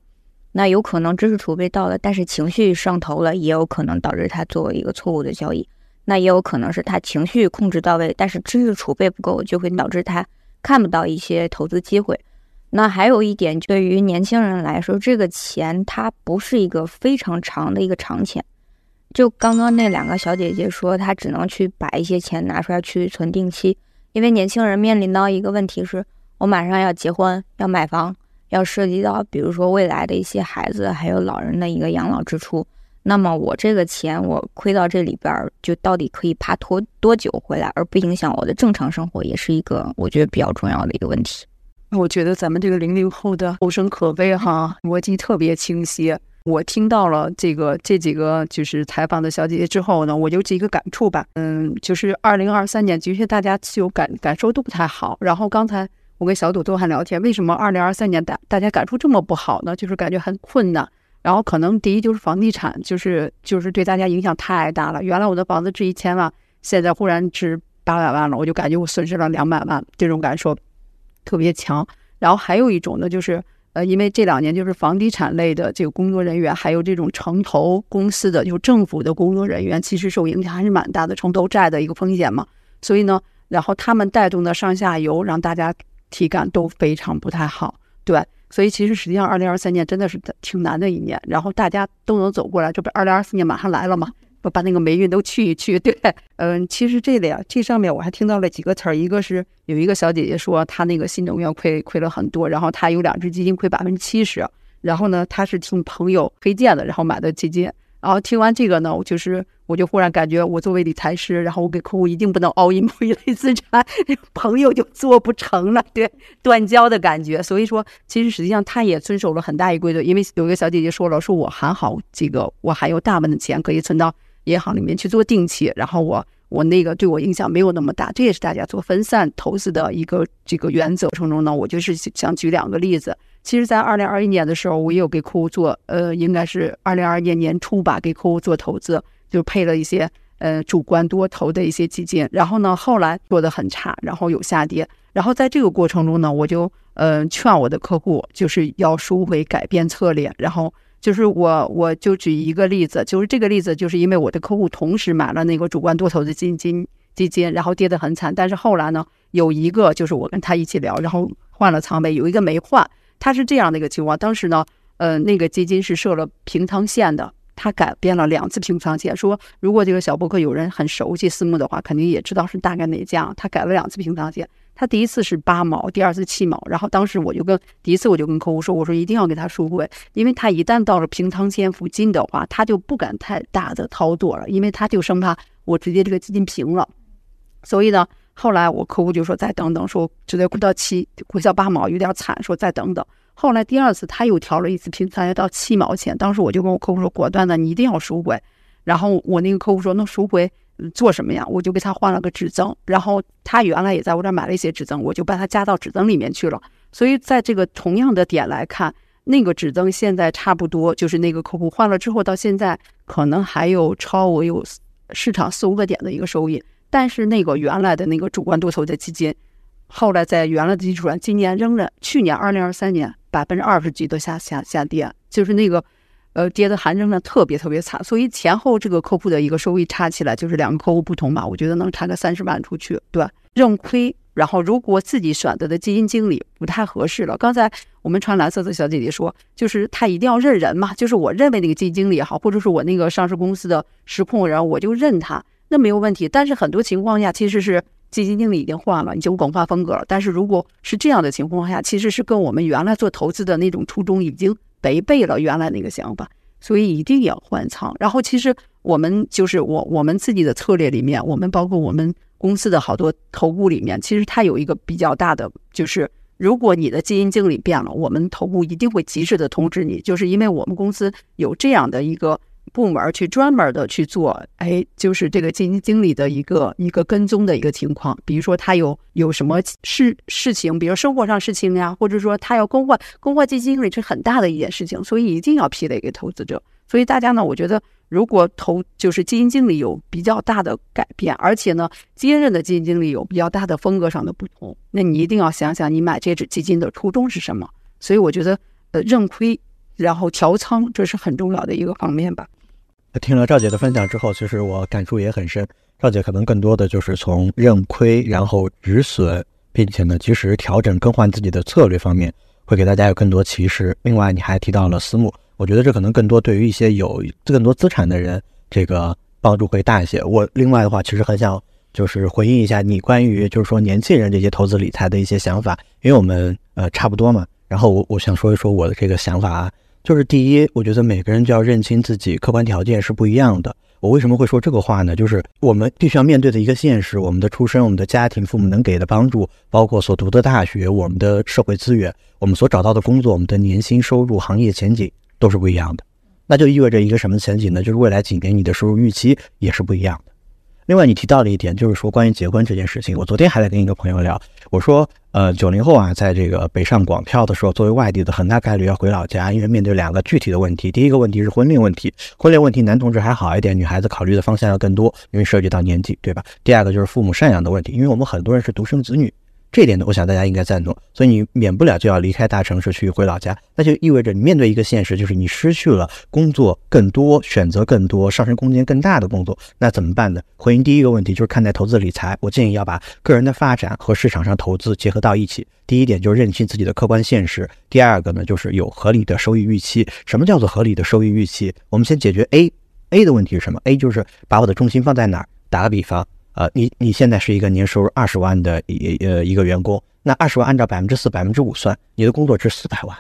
那有可能知识储备到了，但是情绪上头了，也有可能导致他做一个错误的交易。那也有可能是他情绪控制到位，但是知识储备不够，就会导致他看不到一些投资机会。那还有一点，对于年轻人来说，这个钱它不是一个非常长的一个长钱。就刚刚那两个小姐姐说，她只能去把一些钱拿出来去存定期，因为年轻人面临到一个问题是，我马上要结婚，要买房，要涉及到比如说未来的一些孩子还有老人的一个养老支出。那么我这个钱我亏到这里边儿，就到底可以爬多多久回来，而不影响我的正常生活，也是一个我觉得比较重要的一个问题。我觉得咱们这个零零后的后生可畏哈，逻辑特别清晰。我听到了这个这几个就是采访的小姐姐之后呢，我有几个感触吧。嗯，就是二零二三年的确大家持有感感受都不太好。然后刚才我跟小朵都还聊天，为什么二零二三年大大家感触这么不好呢？就是感觉很困难。然后可能第一就是房地产，就是就是对大家影响太大了。原来我的房子值一千万，现在忽然值八百万了，我就感觉我损失了两百万，这种感受特别强。然后还有一种呢，就是呃，因为这两年就是房地产类的这个工作人员，还有这种城投公司的，就政府的工作人员，其实受影响还是蛮大的，城投债的一个风险嘛。所以呢，然后他们带动的上下游，让大家体感都非常不太好，对。所以其实实际上，二零二三年真的是挺难的一年，然后大家都能走过来，这不二零二四年马上来了嘛？不把那个霉运都去一去，*laughs* 对，嗯，其实这里啊，这上面我还听到了几个词儿，一个是有一个小姐姐说她那个新能源亏亏了很多，然后她有两只基金亏百分之七十，然后呢，她是听朋友推荐的，然后买的基金。然后听完这个呢，我就是我就忽然感觉，我作为理财师，然后我给客户一定不能 all in 某一类资产，*laughs* 朋友就做不成了，对，断交的感觉。所以说，其实实际上他也遵守了很大一规则，因为有一个小姐姐说了，说我还好，这个我还有大部分的钱可以存到银行里面去做定期，然后我我那个对我影响没有那么大，这也是大家做分散投资的一个这个原则过程中呢，我就是想举两个例子。其实，在二零二一年的时候，我也有给客户做，呃，应该是二零二二年年初吧，给客户做投资，就配了一些呃主观多头的一些基金。然后呢，后来做的很差，然后有下跌。然后在这个过程中呢，我就呃劝我的客户就是要赎回，改变策略。然后就是我我就举一个例子，就是这个例子，就是因为我的客户同时买了那个主观多头的基金基金，然后跌得很惨。但是后来呢，有一个就是我跟他一起聊，然后换了仓位，有一个没换。他是这样的一个情况，当时呢，呃，那个基金是设了平仓线的，他改变了两次平仓线，说如果这个小博客有人很熟悉私募的话，肯定也知道是大概哪家。他改了两次平仓线，他第一次是八毛，第二次七毛。然后当时我就跟第一次我就跟客户说，我说一定要给他赎回，因为他一旦到了平仓线附近的话，他就不敢太大的操作了，因为他就生怕我直接这个基金平了。所以呢。后来我客户就说再等等，说直接亏到七，亏到八毛有点惨，说再等等。后来第二次他又调了一次平仓，要到七毛钱。当时我就跟我客户说，果断的你一定要赎回。然后我那个客户说，那赎回做什么呀？我就给他换了个指增，然后他原来也在我这儿买了一些指增，我就把它加到指增里面去了。所以在这个同样的点来看，那个指增现在差不多就是那个客户换了之后到现在，可能还有超我有市场四五个点的一个收益。但是那个原来的那个主观多头的基金，后来在原来的基础上，今年仍然去年二零二三年百分之二十几都下下下跌，就是那个呃跌的还仍然特别特别惨。所以前后这个客户的一个收益差起来，就是两个客户不同嘛，我觉得能差个三十万出去，对吧？认亏。然后，如果自己选择的基金经理不太合适了，刚才我们穿蓝色的小姐姐说，就是她一定要认人嘛，就是我认为那个基金经理也好，或者是我那个上市公司的实控人，我就认他，那没有问题。但是很多情况下，其实是基金经理已经换了，已经更换风格了。但是如果是这样的情况下，其实是跟我们原来做投资的那种初衷已经违背了原来那个想法，所以一定要换仓。然后，其实我们就是我我们自己的策略里面，我们包括我们。公司的好多投顾里面，其实它有一个比较大的，就是如果你的基金经理变了，我们投顾一定会及时的通知你，就是因为我们公司有这样的一个部门去专门的去做，哎，就是这个基金经理的一个一个跟踪的一个情况，比如说他有有什么事事情，比如生活上事情呀，或者说他要更换更换基金经理是很大的一件事情，所以一定要批给给投资者。所以大家呢，我觉得。如果投就是基金经理有比较大的改变，而且呢，接任的基金经理有比较大的风格上的不同，那你一定要想想你买这只基金的初衷是什么。所以我觉得，呃，认亏然后调仓，这是很重要的一个方面吧。听了赵姐的分享之后，其实我感触也很深。赵姐可能更多的就是从认亏，然后止损，并且呢及时调整更换自己的策略方面，会给大家有更多启示。另外，你还提到了私募。我觉得这可能更多对于一些有更多资产的人，这个帮助会大一些。我另外的话，其实很想就是回应一下你关于就是说年轻人这些投资理财的一些想法，因为我们呃差不多嘛。然后我我想说一说我的这个想法啊，就是第一，我觉得每个人就要认清自己客观条件是不一样的。我为什么会说这个话呢？就是我们必须要面对的一个现实：我们的出身、我们的家庭、父母能给的帮助，包括所读的大学、我们的社会资源、我们所找到的工作、我们的年薪收入、行业前景。都是不一样的，那就意味着一个什么前景呢？就是未来几年你的收入预期也是不一样的。另外，你提到了一点，就是说关于结婚这件事情，我昨天还在跟一个朋友聊，我说，呃，九零后啊，在这个北上广漂的时候，作为外地的，很大概率要回老家，因为面对两个具体的问题。第一个问题是婚恋问题，婚恋问题男同志还好一点，女孩子考虑的方向要更多，因为涉及到年纪，对吧？第二个就是父母赡养的问题，因为我们很多人是独生子女。这点呢，我想大家应该赞同，所以你免不了就要离开大城市去回老家，那就意味着你面对一个现实，就是你失去了工作更多、选择更多、上升空间更大的工作，那怎么办呢？回应第一个问题就是看待投资理财，我建议要把个人的发展和市场上投资结合到一起。第一点就是认清自己的客观现实，第二个呢就是有合理的收益预期。什么叫做合理的收益预期？我们先解决 A，A 的问题是什么？A 就是把我的重心放在哪儿？打个比方。呃，你你现在是一个年收入二十万的一呃一个员工，那二十万按照百分之四、百分之五算，你的工作值四百万，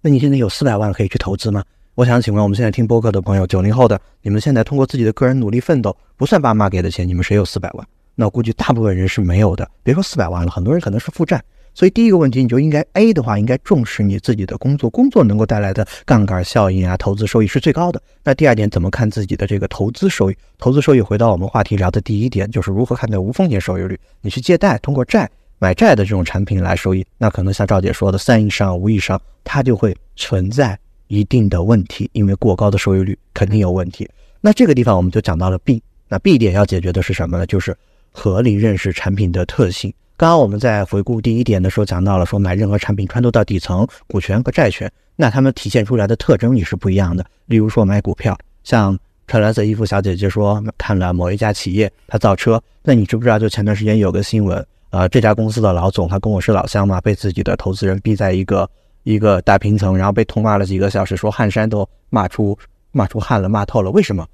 那你现在有四百万可以去投资吗？我想请问我们现在听播客的朋友，九零后的，你们现在通过自己的个人努力奋斗，不算爸妈给的钱，你们谁有四百万？那我估计大部分人是没有的，别说四百万了，很多人可能是负债。所以第一个问题，你就应该 A 的话，应该重视你自己的工作，工作能够带来的杠杆效应啊，投资收益是最高的。那第二点，怎么看自己的这个投资收益？投资收益回到我们话题聊的第一点，就是如何看待无风险收益率。你去借贷，通过债买债的这种产品来收益，那可能像赵姐说的，三以上、五以上，它就会存在一定的问题，因为过高的收益率肯定有问题。那这个地方我们就讲到了 B，那 B 点要解决的是什么呢？就是合理认识产品的特性。刚刚我们在回顾第一点的时候讲到了，说买任何产品穿透到底层，股权和债权，那它们体现出来的特征也是不一样的。例如说买股票，像穿蓝色衣服小姐姐说看了某一家企业，她造车，那你知不知道？就前段时间有个新闻，呃，这家公司的老总他跟我是老乡嘛，被自己的投资人逼在一个一个大平层，然后被痛骂了几个小时，说汗衫都骂出骂出汗了，骂透了。为什么？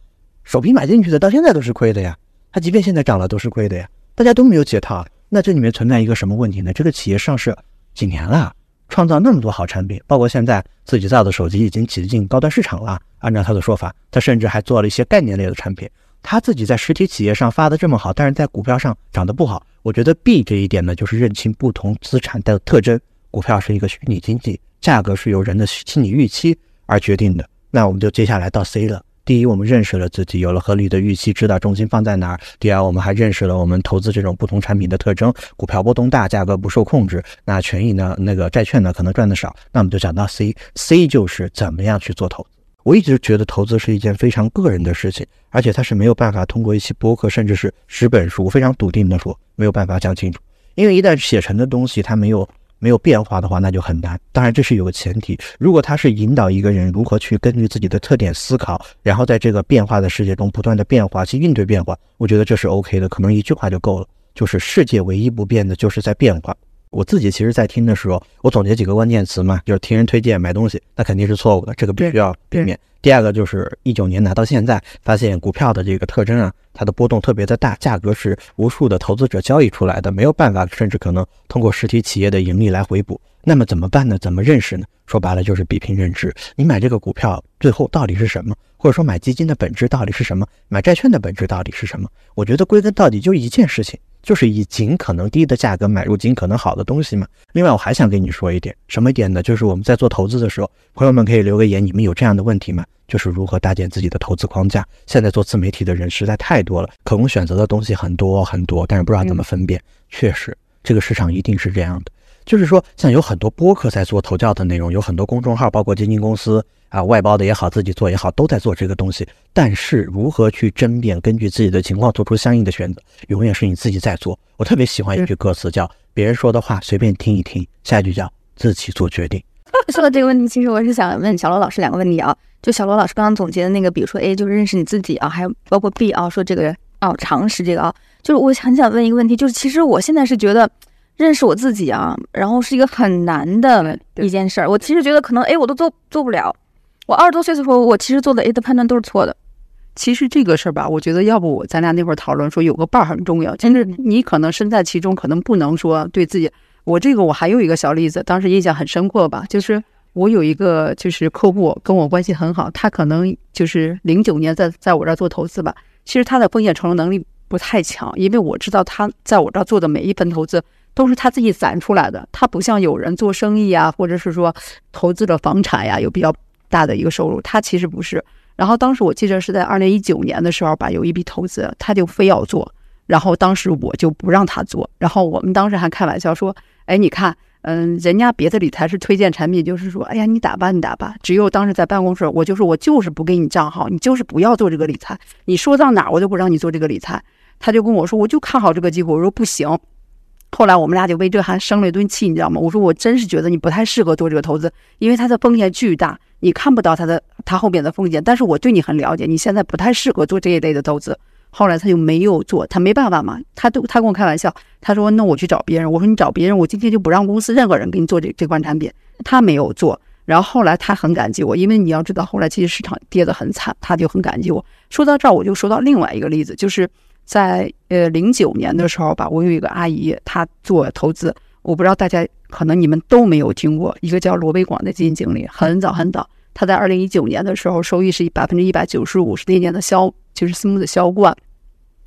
首批买进去的到现在都是亏的呀，他即便现在涨了都是亏的呀，大家都没有解套。那这里面存在一个什么问题呢？这个企业上市几年了，创造那么多好产品，包括现在自己造的手机已经挤进高端市场了。按照他的说法，他甚至还做了一些概念类的产品。他自己在实体企业上发的这么好，但是在股票上涨得不好。我觉得 B 这一点呢，就是认清不同资产的特征。股票是一个虚拟经济，价格是由人的心理预期而决定的。那我们就接下来到 C 了。第一，我们认识了自己，有了合理的预期，知道重心放在哪儿；第二，我们还认识了我们投资这种不同产品的特征，股票波动大，价格不受控制，那权益呢，那个债券呢，可能赚的少。那我们就讲到 C，C 就是怎么样去做投资。我一直觉得投资是一件非常个人的事情，而且它是没有办法通过一期播客，甚至是十本书，非常笃定的说，没有办法讲清楚。因为一旦写成的东西它没有没有变化的话，那就很难。当然这是有个前提，如果他是引导一个人如何去根据自己的特点思考，然后在这个变化的世界中不断的变化去应对变化，我觉得这是 OK 的。可能一句话就够了，就是世界唯一不变的就是在变化。我自己其实，在听的时候，我总结几个关键词嘛，就是听人推荐买东西，那肯定是错误的，这个必须要避免。第二个就是一九年拿到现在，发现股票的这个特征啊，它的波动特别的大，价格是无数的投资者交易出来的，没有办法，甚至可能通过实体企业的盈利来回补。那么怎么办呢？怎么认识呢？说白了就是比拼认知。你买这个股票最后到底是什么？或者说买基金的本质到底是什么？买债券的本质到底是什么？我觉得归根到底就一件事情。就是以尽可能低的价格买入尽可能好的东西嘛。另外，我还想跟你说一点，什么一点呢？就是我们在做投资的时候，朋友们可以留个言，你们有这样的问题吗？就是如何搭建自己的投资框架。现在做自媒体的人实在太多了，可供选择的东西很多很多，但是不知道怎么分辨。确实，这个市场一定是这样的。就是说，像有很多播客在做投教的内容，有很多公众号，包括基金公司啊，外包的也好，自己做也好，都在做这个东西。但是如何去争辩，根据自己的情况做出相应的选择，永远是你自己在做。我特别喜欢一句歌词，叫“别人说的话随便听一听”，下一句叫“自己做决定 *laughs* ”。说到这个问题，其实我是想问小罗老师两个问题啊。就小罗老师刚刚总结的那个，比如说 A 就是认识你自己啊，还有包括 B 啊，说这个哦常识这个啊，就是我很想问一个问题，就是其实我现在是觉得。认识我自己啊，然后是一个很难的一件事儿。我其实觉得可能 A 我都做做不了。我二十多岁的时候，我其实做的 A 的判断都是错的。其实这个事儿吧，我觉得要不咱俩那会儿讨论说有个伴儿很重要。就是你可能身在其中，可能不能说对自己。我这个我还有一个小例子，当时印象很深刻吧。就是我有一个就是客户跟我关系很好，他可能就是零九年在在我这儿做投资吧。其实他的风险承受能力不太强，因为我知道他在我这儿做的每一份投资。都是他自己攒出来的，他不像有人做生意啊，或者是说投资了房产呀，有比较大的一个收入。他其实不是。然后当时我记得是在二零一九年的时候吧，有一笔投资，他就非要做，然后当时我就不让他做。然后我们当时还开玩笑说：“哎，你看，嗯，人家别的理财是推荐产品，就是说，哎呀，你打吧，你打吧。只有当时在办公室，我就说我就是不给你账号，你就是不要做这个理财。你说到哪，我都不让你做这个理财。”他就跟我说：“我就看好这个机会。”我说：“不行。”后来我们俩就为这还生了一顿气，你知道吗？我说我真是觉得你不太适合做这个投资，因为它的风险巨大，你看不到它的它后面的风险。但是我对你很了解，你现在不太适合做这一类的投资。后来他就没有做，他没办法嘛，他都他跟我开玩笑，他说那我去找别人。我说你找别人，我今天就不让公司任何人给你做这这款产品。他没有做，然后后来他很感激我，因为你要知道，后来其实市场跌得很惨，他就很感激我。说到这儿，我就说到另外一个例子，就是。在呃零九年的时候吧，我有一个阿姨，她做投资，我不知道大家可能你们都没有听过，一个叫罗维广的基金经理，很早很早，他在二零一九年的时候收益是百分之一百九十五，是那年的销就是私募的销冠。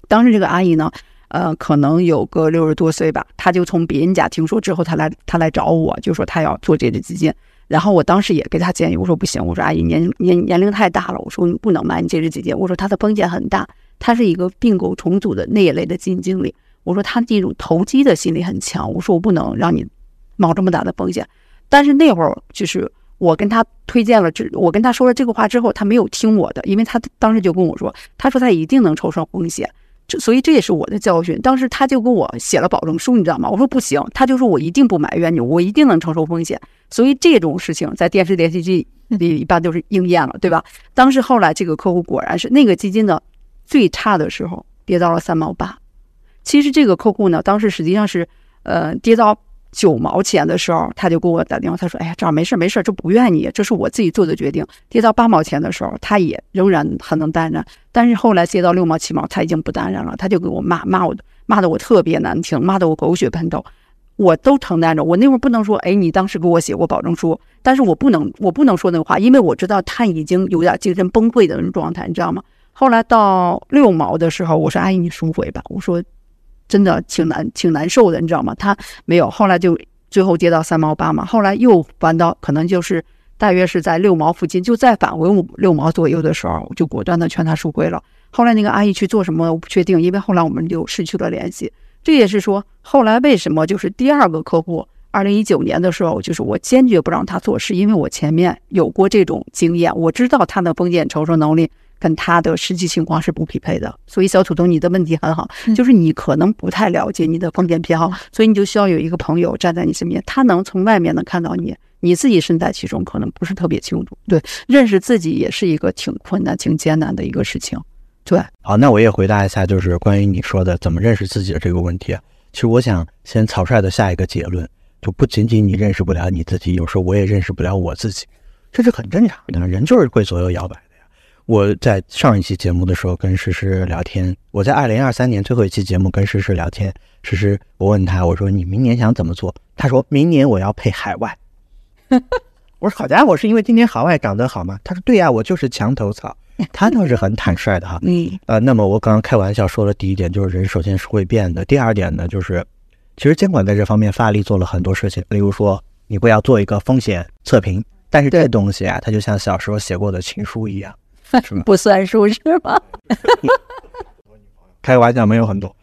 当时这个阿姨呢，呃，可能有个六十多岁吧，她就从别人家听说之后，她来她来找我，就说她要做这只基金，然后我当时也给她建议，我说不行，我说阿姨年年年龄太大了，我说你不能买你这只基金，我说它的风险很大。他是一个并购重组的那一类的基金经理，我说他这种投机的心理很强，我说我不能让你冒这么大的风险。但是那会儿就是我跟他推荐了这，我跟他说了这个话之后，他没有听我的，因为他当时就跟我说，他说他一定能承受风险，这所以这也是我的教训。当时他就跟我写了保证书，你知道吗？我说不行，他就说我一定不埋怨你，我一定能承受风险。所以这种事情在电视连续剧里一般都是应验了，对吧？当时后来这个客户果然是那个基金的。最差的时候跌到了三毛八，其实这个客户呢，当时实际上是，呃，跌到九毛钱的时候，他就给我打电话，他说：“哎呀，这样没事没事，这不怨你，这是我自己做的决定。”跌到八毛钱的时候，他也仍然很能担着，但是后来跌到六毛七毛，他已经不担着了，他就给我骂骂我，骂的我特别难听，骂的我狗血喷头，我都承担着。我那会儿不能说，哎，你当时给我写过保证书，但是我不能，我不能说那个话，因为我知道他已经有点精神崩溃的那种状态，你知道吗？后来到六毛的时候，我说：“阿姨，你赎回吧。”我说：“真的挺难，挺难受的，你知道吗？”他没有。后来就最后跌到三毛八嘛。后来又翻到，可能就是大约是在六毛附近，就再返回五六毛左右的时候，我就果断的劝他赎回了。后来那个阿姨去做什么我不确定，因为后来我们就失去了联系。这也是说，后来为什么就是第二个客户，二零一九年的时候，就是我坚决不让他做事，因为我前面有过这种经验，我知道他的风险承受能力跟他的实际情况是不匹配的。所以小土豆，你的问题很好，就是你可能不太了解你的风险偏好，所以你就需要有一个朋友站在你身边，他能从外面能看到你。你自己身在其中，可能不是特别清楚。对，认识自己也是一个挺困难、挺艰难的一个事情。对，好，那我也回答一下，就是关于你说的怎么认识自己的这个问题。其实我想先草率的下一个结论，就不仅仅你认识不了你自己，有时候我也认识不了我自己，这是很正常的，人就是会左右摇摆。我在上一期节目的时候跟诗诗聊天，我在二零二三年最后一期节目跟诗诗聊天，诗诗，我问他，我说你明年想怎么做？他说明年我要配海外。我说好家伙，是因为今年海外涨得好吗？他说对呀，我就是墙头草。他倒是很坦率的哈。嗯。呃，那么我刚刚开玩笑说的第一点就是人首先是会变的。第二点呢，就是其实监管在这方面发力做了很多事情，例如说你不要做一个风险测评，但是这东西啊，它就像小时候写过的情书一样，算什么？不算数是吗？*laughs* 开个玩笑没有很多。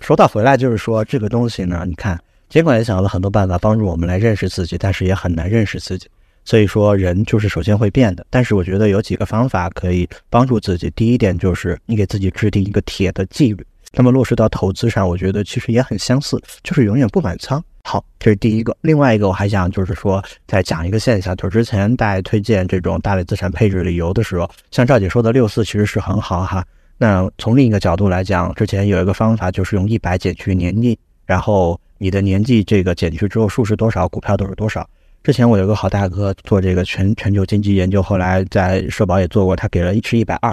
说到回来就是说这个东西呢，你看。监管也想了很多办法帮助我们来认识自己，但是也很难认识自己。所以说，人就是首先会变的。但是我觉得有几个方法可以帮助自己。第一点就是你给自己制定一个铁的纪律。那么落实到投资上，我觉得其实也很相似，就是永远不满仓。好，这是第一个。另外一个，我还想就是说再讲一个现象，就是之前大家推荐这种大类资产配置理由的时候，像赵姐说的六四其实是很好哈。那从另一个角度来讲，之前有一个方法就是用一百减去年纪，然后。你的年纪这个减去之后，数是多少，股票都是多少。之前我有个好大哥做这个全全球经济研究，后来在社保也做过，他给了一是一百二。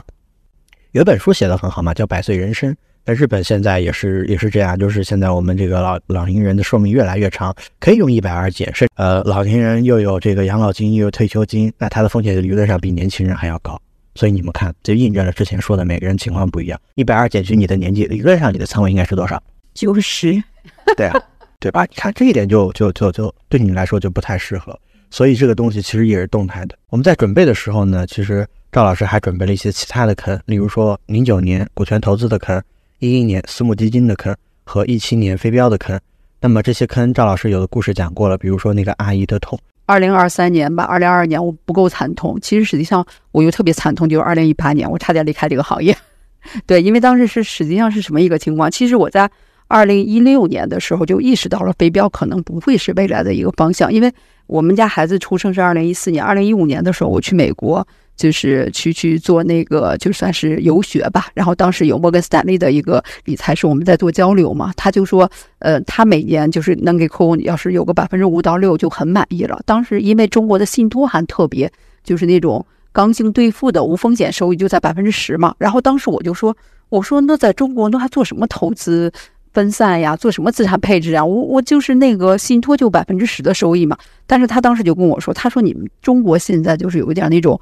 有一本书写的很好嘛，叫《百岁人生》。在日本现在也是也是这样，就是现在我们这个老老年人的寿命越来越长，可以用一百二减。是呃，老年人又有这个养老金，又有退休金，那他的风险理论上比年轻人还要高。所以你们看，就印证了之前说的，每个人情况不一样。一百二减去你的年纪，理论上你的仓位应该是多少？九十。*laughs* 对啊。对吧？你看这一点就就就就对你来说就不太适合，所以这个东西其实也是动态的。我们在准备的时候呢，其实赵老师还准备了一些其他的坑，例如说零九年股权投资的坑，一一年私募基金的坑和一七年非标的坑。那么这些坑，赵老师有的故事讲过了，比如说那个阿姨的痛。二零二三年吧，二零二二年我不够惨痛，其实实际上我又特别惨痛，就是二零一八年我差点离开这个行业。*laughs* 对，因为当时是实际上是什么一个情况？其实我在。二零一六年的时候就意识到了非标可能不会是未来的一个方向，因为我们家孩子出生是二零一四年，二零一五年的时候我去美国，就是去去做那个就算是游学吧。然后当时有摩根斯坦利的一个理财师，我们在做交流嘛，他就说，呃，他每年就是能给客户要是有个百分之五到六就很满意了。当时因为中国的信托还特别就是那种刚性兑付的无风险收益就在百分之十嘛。然后当时我就说，我说那在中国那还做什么投资？分散呀，做什么资产配置啊？我我就是那个信托，就百分之十的收益嘛。但是他当时就跟我说，他说你们中国现在就是有一点那种，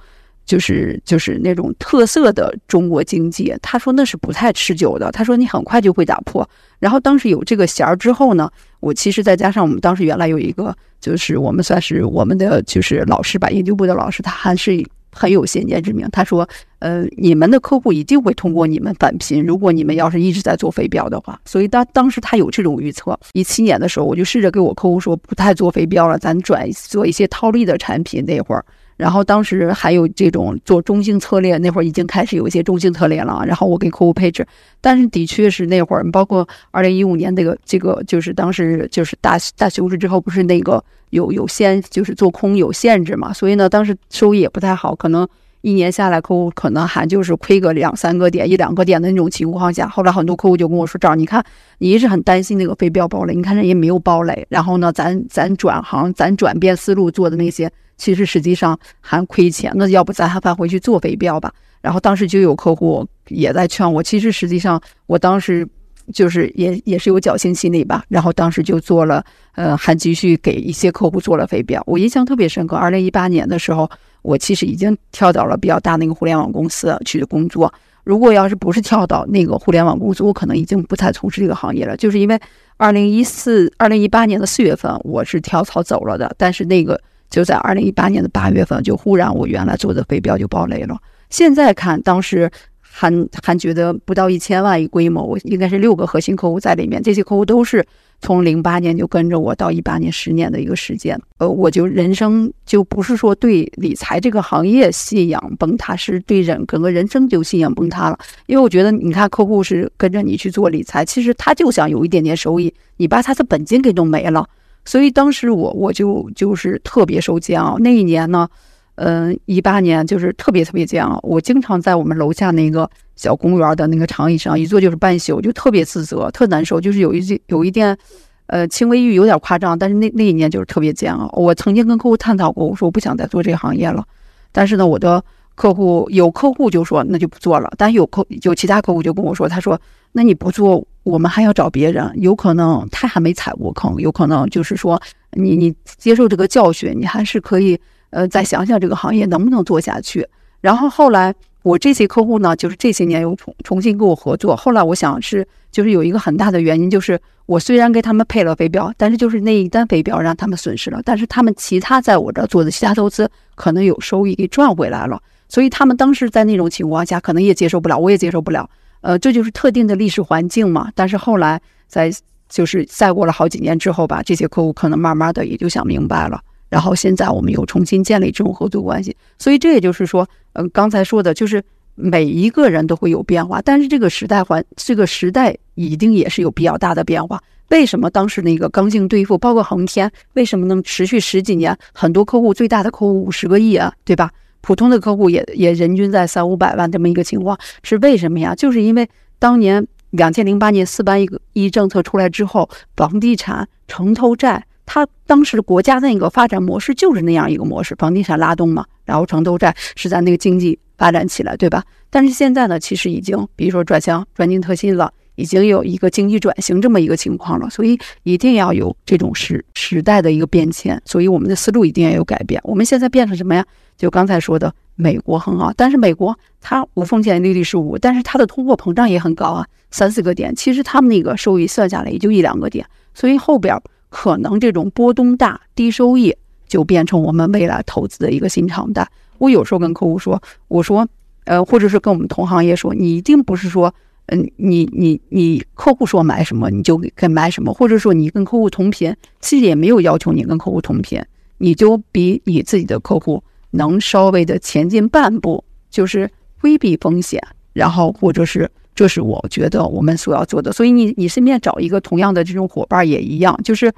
就是就是那种特色的中国经济。他说那是不太持久的。他说你很快就会打破。然后当时有这个弦儿之后呢，我其实再加上我们当时原来有一个，就是我们算是我们的就是老师吧，研究部的老师，他还是。很有先见之明，他说：“呃，你们的客户一定会通过你们返贫，如果你们要是一直在做飞镖的话。所以当当时他有这种预测。一七年的时候，我就试着给我客户说，不太做飞镖了，咱转做一些套利的产品。那会儿，然后当时还有这种做中性策略，那会儿已经开始有一些中性策略了。然后我给客户配置，但是的确是那会儿，包括二零一五年这个这个，就是当时就是大大熊市之后，不是那个。”有有限，就是做空有限制嘛，所以呢，当时收益也不太好，可能一年下来，客户可能还就是亏个两三个点、一两个点的那种情况下。后来很多客户就跟我说：“赵，你看你一直很担心那个非标暴雷，你看人家没有暴雷，然后呢，咱咱转行，咱转变思路做的那些，其实实际上还亏钱。那要不咱还返回去做飞镖吧？”然后当时就有客户也在劝我，其实实际上我当时。就是也也是有侥幸心理吧，然后当时就做了，呃，还继续给一些客户做了飞镖。我印象特别深刻，二零一八年的时候，我其实已经跳到了比较大那个互联网公司去工作。如果要是不是跳到那个互联网公司，我可能已经不再从事这个行业了。就是因为二零一四、二零一八年的四月份，我是跳槽走了的。但是那个就在二零一八年的八月份，就忽然我原来做的飞镖就爆雷了。现在看，当时还还觉得不到一千万一规模，我应该是六个核心客户在里面，这些客户都是从零八年就跟着我到一八年十年的一个时间。呃，我就人生就不是说对理财这个行业信仰崩塌，是对人整个人生就信仰崩塌了。因为我觉得，你看客户是跟着你去做理财，其实他就想有一点点收益，你把他的本金给弄没了。所以当时我我就就是特别受煎熬。那一年呢，嗯，一八年就是特别特别煎熬。我经常在我们楼下那个小公园的那个长椅上一坐就是半宿，就特别自责，特难受，就是有一有一点，呃，轻微抑郁有点夸张。但是那那一年就是特别煎熬。我曾经跟客户探讨过，我说我不想再做这个行业了。但是呢，我的客户有客户就说那就不做了，但有客有其他客户就跟我说，他说那你不做。我们还要找别人，有可能他还没踩过坑，有可能就是说，你你接受这个教训，你还是可以，呃，再想想这个行业能不能做下去。然后后来我这些客户呢，就是这些年又重重新跟我合作。后来我想是，就是有一个很大的原因，就是我虽然给他们配了飞镖，但是就是那一单飞镖让他们损失了，但是他们其他在我这做的其他投资可能有收益给赚回来了。所以他们当时在那种情况下，可能也接受不了，我也接受不了。呃，这就是特定的历史环境嘛。但是后来，在就是再过了好几年之后吧，这些客户可能慢慢的也就想明白了。然后现在我们又重新建立这种合作关系。所以这也就是说，嗯，刚才说的就是每一个人都会有变化，但是这个时代环这个时代一定也是有比较大的变化。为什么当时那个刚性兑付，包括恒天，为什么能持续十几年？很多客户最大的客户五十个亿啊，对吧？普通的客户也也人均在三五百万这么一个情况，是为什么呀？就是因为当年两千零八年四八一个一政策出来之后，房地产城投债，它当时国家那个发展模式就是那样一个模式，房地产拉动嘛，然后城投债是在那个经济发展起来，对吧？但是现在呢，其实已经比如说转向专精特新了，已经有一个经济转型这么一个情况了，所以一定要有这种时时代的一个变迁，所以我们的思路一定要有改变。我们现在变成什么呀？就刚才说的，美国很好，但是美国它无风险利率是五，但是它的通货膨胀也很高啊，三四个点。其实他们那个收益算下来也就一两个点，所以后边可能这种波动大、低收益就变成我们未来投资的一个新常态。我有时候跟客户说，我说，呃，或者是跟我们同行业说，你一定不是说，嗯，你你你客户说买什么你就跟买什么，或者说你跟客户同频，其实也没有要求你跟客户同频，你就比你自己的客户。能稍微的前进半步，就是规避风险，然后或者是这是我觉得我们所要做的。所以你你身边找一个同样的这种伙伴也一样，就是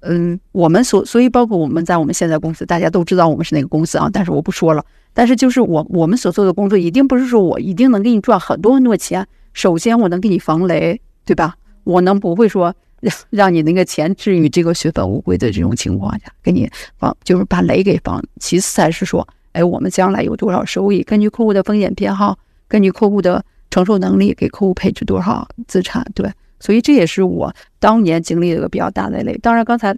嗯，我们所所以包括我们在我们现在公司，大家都知道我们是哪个公司啊，但是我不说了。但是就是我我们所做的工作，一定不是说我一定能给你赚很多很多钱。首先我能给你防雷，对吧？我能不会说。*laughs* 让让你那个钱置于这个血本无归的这种情况下，给你防就是把雷给防。其次才是说，哎，我们将来有多少收益，根据客户的风险偏好，根据客户的承受能力，给客户配置多少资产。对，所以这也是我当年经历的一个比较大的类。当然，刚才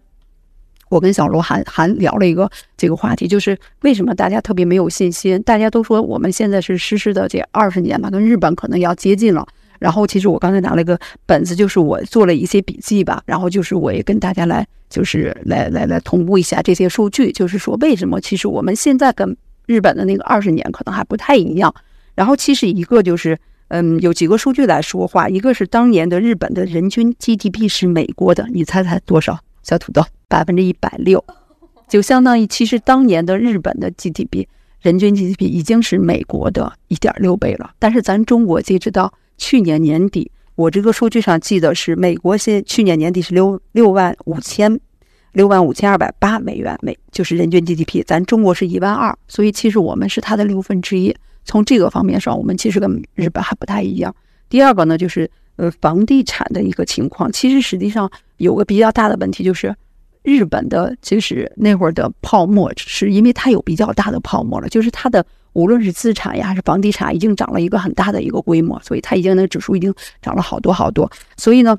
我跟小罗还还聊了一个这个话题，就是为什么大家特别没有信心？大家都说我们现在是实施的这二十年吧，跟日本可能要接近了。然后，其实我刚才拿了一个本子，就是我做了一些笔记吧。然后就是我也跟大家来，就是来来来同步一下这些数据，就是说为什么其实我们现在跟日本的那个二十年可能还不太一样。然后其实一个就是，嗯，有几个数据来说话，一个是当年的日本的人均 GDP 是美国的，你猜猜多少？小土豆，百分之一百六，就相当于其实当年的日本的 GDP 人均 GDP 已经是美国的一点六倍了。但是咱中国截止到去年年底，我这个数据上记得是美国现去年年底是六六万五千六万五千二百八美元每就是人均 GDP，咱中国是一万二，所以其实我们是它的六分之一。从这个方面上，我们其实跟日本还不太一样。第二个呢，就是呃房地产的一个情况，其实实际上有个比较大的问题，就是日本的其实那会儿的泡沫，是因为它有比较大的泡沫了，就是它的。无论是资产呀还是房地产，已经涨了一个很大的一个规模，所以它已经那个指数已经涨了好多好多。所以呢，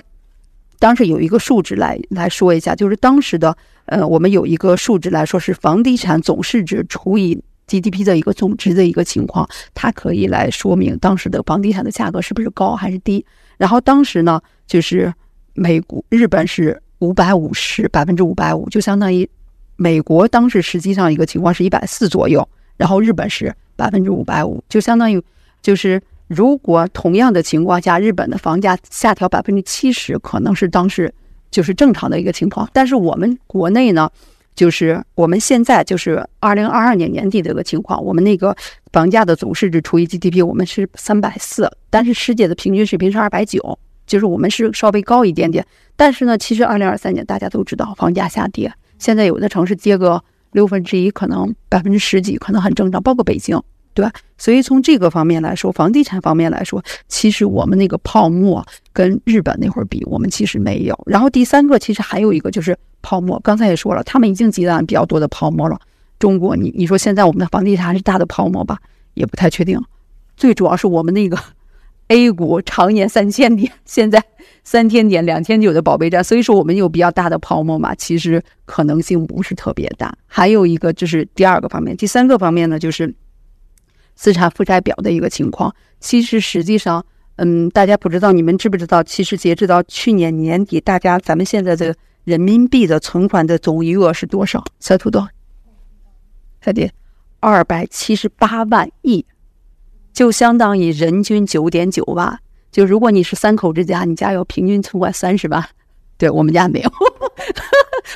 当时有一个数值来来说一下，就是当时的呃，我们有一个数值来说是房地产总市值除以 GDP 的一个总值的一个情况，它可以来说明当时的房地产的价格是不是高还是低。然后当时呢，就是美国日本是五百五十百分之五百五，就相当于。美国当时实际上一个情况是一百四左右，然后日本是百分之五百五，就相当于就是如果同样的情况下，日本的房价下调百分之七十，可能是当时就是正常的一个情况。但是我们国内呢，就是我们现在就是二零二二年年底的一个情况，我们那个房价的总市值除以 GDP，我们是三百四，但是世界的平均水平是二百九，就是我们是稍微高一点点。但是呢，其实二零二三年大家都知道房价下跌，现在有的城市跌个六分之一，可能百分之十几，可能很正常，包括北京，对吧？所以从这个方面来说，房地产方面来说，其实我们那个泡沫跟日本那会儿比，我们其实没有。然后第三个，其实还有一个就是泡沫，刚才也说了，他们已经积攒比较多的泡沫了。中国，你你说现在我们的房地产是大的泡沫吧？也不太确定。最主要是我们那个 *laughs* A 股常年三千点，现在三千点、两千九的保卫战，所以说我们有比较大的泡沫嘛？其实可能性不是特别大。还有一个就是第二个方面，第三个方面呢，就是资产负债表的一个情况。其实实际上，嗯，大家不知道，你们知不知道？其实截止到去年年底，大家咱们现在的人民币的存款的总余额是多少？小土豆，小弟，二百七十八万亿。就相当于人均九点九万。就如果你是三口之家，你家有平均存款三十万。对我们家没有，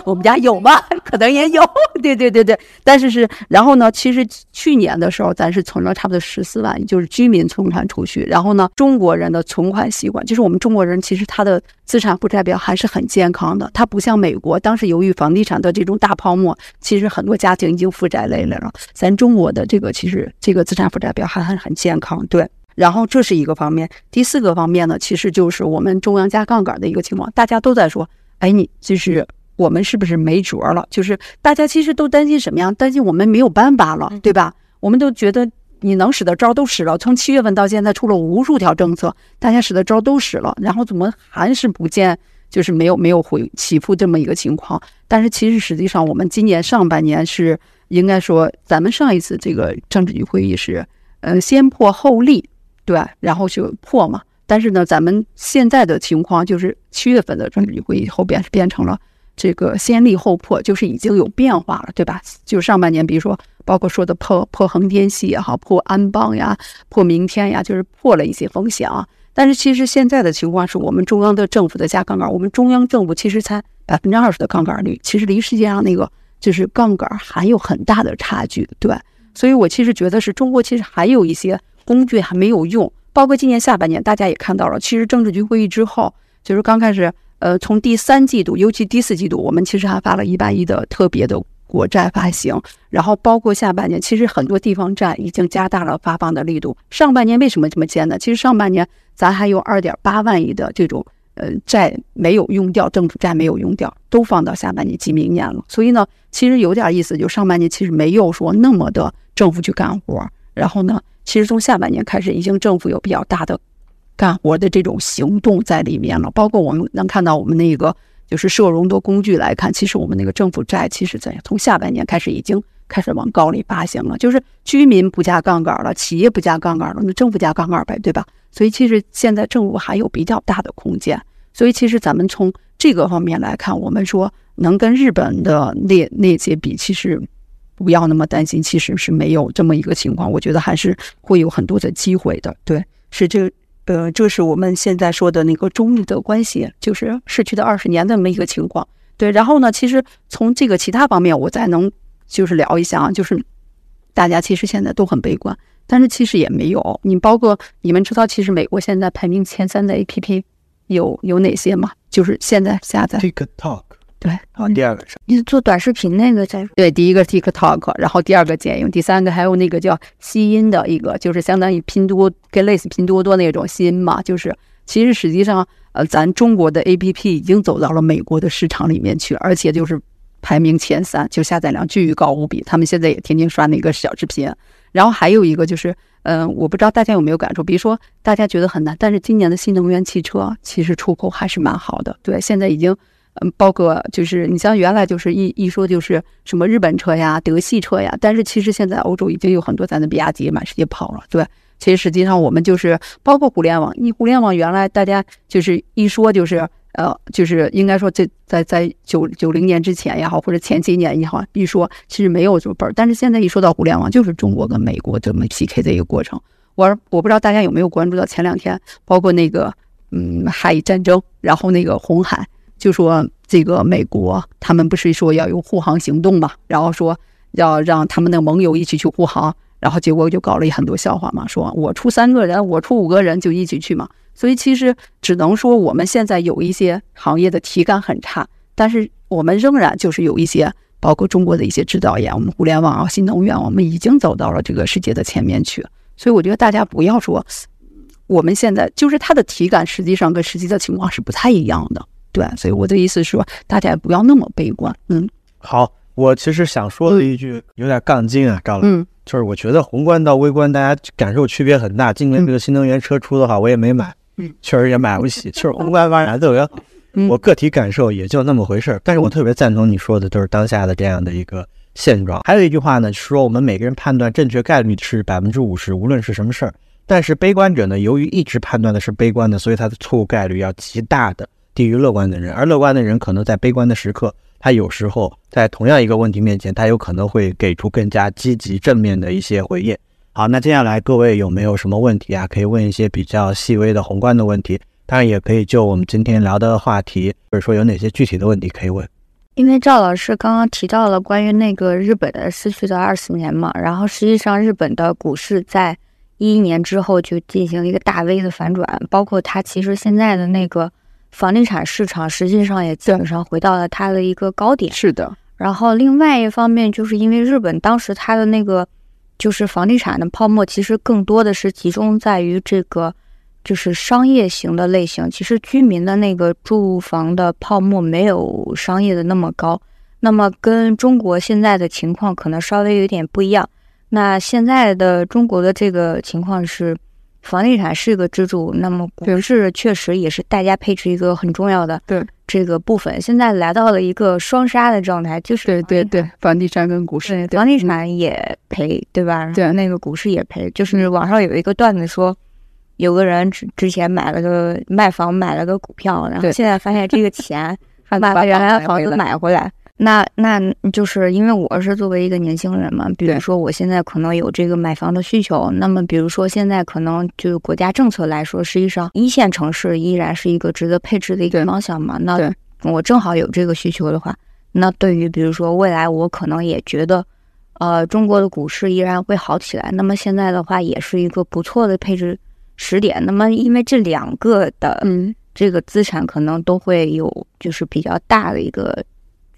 我们家有吗？*laughs* 可能也有。*laughs* 对对对对，但是是，然后呢？其实去年的时候，咱是存了差不多十四万，就是居民存款储蓄。然后呢，中国人的存款习惯，就是我们中国人其实他的资产负债表还是很健康的。他不像美国，当时由于房地产的这种大泡沫，其实很多家庭已经负债累累了。咱中国的这个其实这个资产负债表还很很健康。对。然后这是一个方面，第四个方面呢，其实就是我们中央加杠杆的一个情况。大家都在说，哎，你就是我们是不是没辙了？就是大家其实都担心什么呀？担心我们没有办法了，对吧？我们都觉得你能使的招都使了，从七月份到现在出了无数条政策，大家使的招都使了，然后怎么还是不见就是没有没有回起伏这么一个情况？但是其实实际上，我们今年上半年是应该说，咱们上一次这个政治局会议是，呃，先破后立。对，然后就破嘛。但是呢，咱们现在的情况就是七月份的政治局会议后边是变成了这个先立后破，就是已经有变化了，对吧？就上半年，比如说包括说的破破恒天系也好，破安邦呀，破明天呀，就是破了一些风险啊。但是其实现在的情况是我们中央的政府的加杠杆，我们中央政府其实才百分之二十的杠杆率，其实离世界上那个就是杠杆还有很大的差距，对。所以我其实觉得是中国其实还有一些。工具还没有用，包括今年下半年，大家也看到了。其实政治局会议之后，就是刚开始，呃，从第三季度，尤其第四季度，我们其实还发了一万亿的特别的国债发行。然后包括下半年，其实很多地方债已经加大了发放的力度。上半年为什么这么艰呢？其实上半年咱还有二点八万亿的这种呃债没有用掉，政府债没有用掉，都放到下半年及明年了。所以呢，其实有点意思，就上半年其实没有说那么的政府去干活。然后呢？其实从下半年开始，已经政府有比较大的干活的这种行动在里面了。包括我们能看到我们那个就是社融的工具来看，其实我们那个政府债，其实在从下半年开始已经开始往高里发行了。就是居民不加杠杆了，企业不加杠杆了，那政府加杠杆呗，对吧？所以其实现在政府还有比较大的空间。所以其实咱们从这个方面来看，我们说能跟日本的那那些比，其实。不要那么担心，其实是没有这么一个情况。我觉得还是会有很多的机会的。对，是这呃，这是我们现在说的那个中日的关系，就是逝去的二十年的那么一个情况。对，然后呢，其实从这个其他方面，我再能就是聊一下啊，就是大家其实现在都很悲观，但是其实也没有。你包括你们知道，其实美国现在排名前三的 APP 有有哪些吗？就是现在下载 TikTok。对，好，第二个是你做短视频那个在对，第一个 TikTok，然后第二个剪映，第三个还有那个叫吸音的一个，就是相当于拼多跟类似拼多多那种吸音嘛，就是其实实际上呃，咱中国的 APP 已经走到了美国的市场里面去，而且就是排名前三，就下载量巨高无比，他们现在也天天刷那个小视频。然后还有一个就是，嗯，我不知道大家有没有感受，比如说大家觉得很难，但是今年的新能源汽车其实出口还是蛮好的，对，现在已经。嗯，包括就是你像原来就是一一说就是什么日本车呀、德系车呀，但是其实现在欧洲已经有很多咱的比亚迪满世界跑了，对。其实实际上我们就是包括互联网，你互联网原来大家就是一说就是呃，就是应该说这在在九九零年之前也好，或者前几年也好，一说其实没有这么本儿，但是现在一说到互联网，就是中国跟美国这么 PK 的一个过程。我我不知道大家有没有关注到前两天，包括那个嗯海战争，然后那个红海就说这个美国他们不是说要有护航行动嘛，然后说要让他们的盟友一起去护航，然后结果就搞了很多笑话嘛，说我出三个人，我出五个人就一起去嘛。所以其实只能说我们现在有一些行业的体感很差，但是我们仍然就是有一些，包括中国的一些制造业，我们互联网啊、新能源，我们已经走到了这个世界的前面去。所以我觉得大家不要说，我们现在就是它的体感，实际上跟实际的情况是不太一样的。对，所以我的意思是说，大家也不要那么悲观。嗯，好，我其实想说的一句有点杠精啊，赵老师，嗯，就是我觉得宏观到微观，大家感受区别很大。今年这个新能源车出的话，我也没买，嗯，确实也买不起。就是宏观发展特别好，*laughs* 我个体感受也就那么回事儿。但是我特别赞同你说的，就是当下的这样的一个现状。还有一句话呢，说我们每个人判断正确概率是百分之五十，无论是什么事儿。但是悲观者呢，由于一直判断的是悲观的，所以他的错误概率要极大的低于乐观的人。而乐观的人可能在悲观的时刻，他有时候在同样一个问题面前，他有可能会给出更加积极正面的一些回应。好，那接下来各位有没有什么问题啊？可以问一些比较细微的宏观的问题，当然也可以就我们今天聊的话题，或者说有哪些具体的问题可以问。因为赵老师刚刚提到了关于那个日本的失去的二十年嘛，然后实际上日本的股市在一一年之后就进行了一个大 V 的反转，包括它其实现在的那个房地产市场，实际上也基本上回到了它的一个高点。是的。然后另外一方面，就是因为日本当时它的那个就是房地产的泡沫，其实更多的是集中在于这个就是商业型的类型。其实居民的那个住房的泡沫没有商业的那么高。那么跟中国现在的情况可能稍微有点不一样。那现在的中国的这个情况是，房地产是一个支柱，那么股市确实也是大家配置一个很重要的对这个部分。现在来到了一个双杀的状态，就是对对对，房地产跟股市，对房地产也赔，对吧？对，那个股市也赔。就是网上有一个段子说，有个人之之前买了个卖房买了个股票，然后现在发现这个钱 *laughs* 把原来的房子买回来。那那就是因为我是作为一个年轻人嘛，比如说我现在可能有这个买房的需求，那么比如说现在可能就国家政策来说，实际上一线城市依然是一个值得配置的一个方向嘛。那我正好有这个需求的话，那对于比如说未来我可能也觉得，呃，中国的股市依然会好起来。那么现在的话也是一个不错的配置时点。那么因为这两个的嗯这个资产可能都会有就是比较大的一个。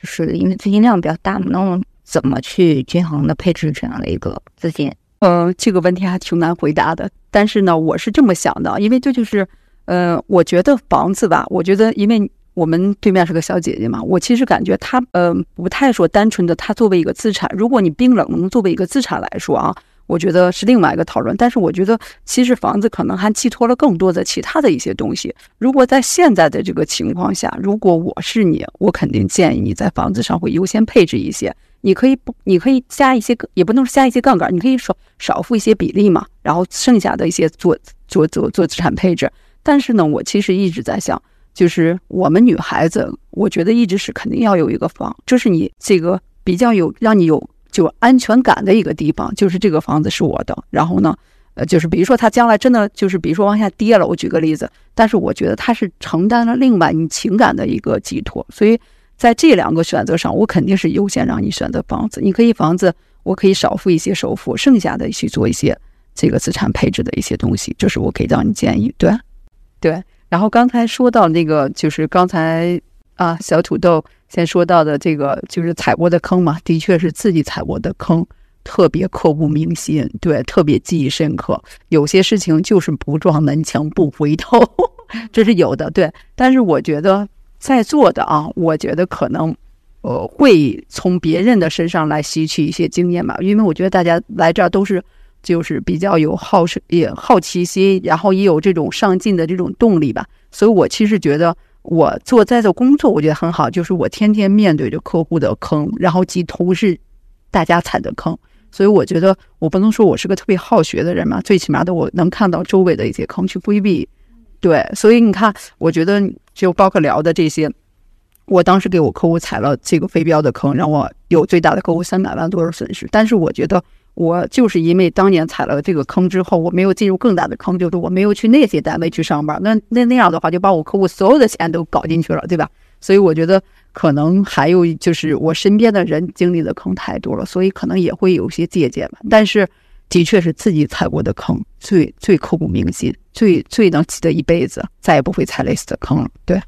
是因为资金量比较大嘛？那我们怎么去均衡的配置这样的一个资金？嗯，这个问题还挺难回答的。但是呢，我是这么想的，因为这就是，呃，我觉得房子吧，我觉得因为我们对面是个小姐姐嘛，我其实感觉她，嗯，不太说单纯的她作为一个资产。如果你冰冷能作为一个资产来说啊。我觉得是另外一个讨论，但是我觉得其实房子可能还寄托了更多的其他的一些东西。如果在现在的这个情况下，如果我是你，我肯定建议你在房子上会优先配置一些。你可以不，你可以加一些，也不能说加一些杠杆，你可以少少付一些比例嘛，然后剩下的一些做做做做资产配置。但是呢，我其实一直在想，就是我们女孩子，我觉得一直是肯定要有一个房，就是你这个比较有让你有。就安全感的一个地方，就是这个房子是我的。然后呢，呃，就是比如说他将来真的就是比如说往下跌了，我举个例子，但是我觉得他是承担了另外你情感的一个寄托。所以在这两个选择上，我肯定是优先让你选择房子。你可以房子，我可以少付一些首付，剩下的去做一些这个资产配置的一些东西，这是我给到你建议。对，对。然后刚才说到那个，就是刚才啊，小土豆。先说到的这个就是踩过的坑嘛，的确是自己踩过的坑，特别刻骨铭心，对，特别记忆深刻。有些事情就是不撞南墙不回头，*laughs* 这是有的，对。但是我觉得在座的啊，我觉得可能呃会从别人的身上来吸取一些经验吧，因为我觉得大家来这儿都是就是比较有好胜也好奇心，然后也有这种上进的这种动力吧，所以我其实觉得。我做在这工作，我觉得很好，就是我天天面对着客户的坑，然后及同事大家踩的坑，所以我觉得我不能说我是个特别好学的人嘛，最起码的我能看到周围的一些坑去规避。对，所以你看，我觉得就包括聊的这些。我当时给我客户踩了这个非标的坑，让我有最大的客户三百万多的损失。但是我觉得，我就是因为当年踩了这个坑之后，我没有进入更大的坑，就是我没有去那些单位去上班。那那那样的话，就把我客户所有的钱都搞进去了，对吧？所以我觉得，可能还有就是我身边的人经历的坑太多了，所以可能也会有些借鉴吧。但是，的确是自己踩过的坑，最最刻骨铭心，最最能记得一辈子，再也不会踩类似的坑了。对，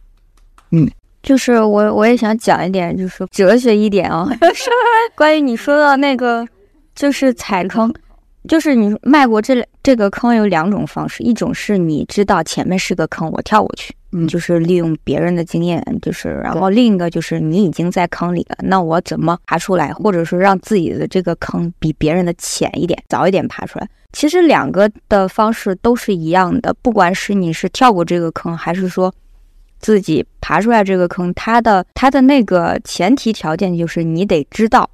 嗯。就是我，我也想讲一点，就是哲学一点啊，*laughs* 关于你说到那个，就是踩坑，就是你迈过这这个坑有两种方式，一种是你知道前面是个坑，我跳过去，嗯，就是利用别人的经验，就是然后另一个就是你已经在坑里了，那我怎么爬出来，或者说让自己的这个坑比别人的浅一点，早一点爬出来。其实两个的方式都是一样的，不管是你是跳过这个坑，还是说。自己爬出来这个坑，它的它的那个前提条件就是你得知道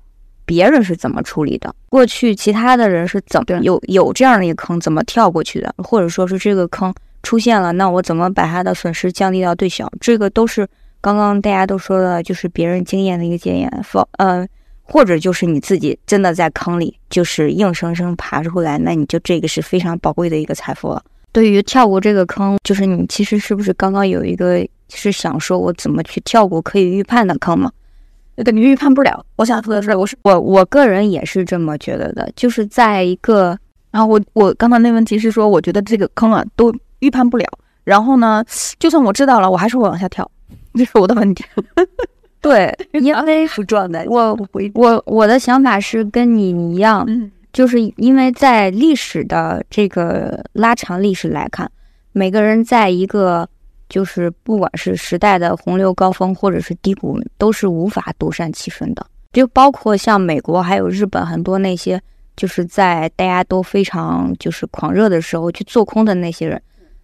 别人是怎么处理的，过去其他的人是怎么有有这样的一个坑怎么跳过去的，或者说是这个坑出现了，那我怎么把它的损失降低到最小？这个都是刚刚大家都说的，就是别人经验的一个经验，否，呃，或者就是你自己真的在坑里，就是硬生生爬出来，那你就这个是非常宝贵的一个财富了。对于跳过这个坑，就是你其实是不是刚刚有一个是想说我怎么去跳过可以预判的坑吗？那肯定预判不了。我想说的是，我是我我个人也是这么觉得的，就是在一个，然后我我刚才那问题是说，我觉得这个坑啊都预判不了。然后呢，就算我知道了，我还是会往下跳，*laughs* 这是我的问题。*laughs* 对，*laughs* 因为不撞的，我我我的想法是跟你一样。嗯。就是因为在历史的这个拉长历史来看，每个人在一个就是不管是时代的洪流高峰或者是低谷，都是无法独善其身的。就包括像美国还有日本很多那些，就是在大家都非常就是狂热的时候去做空的那些人，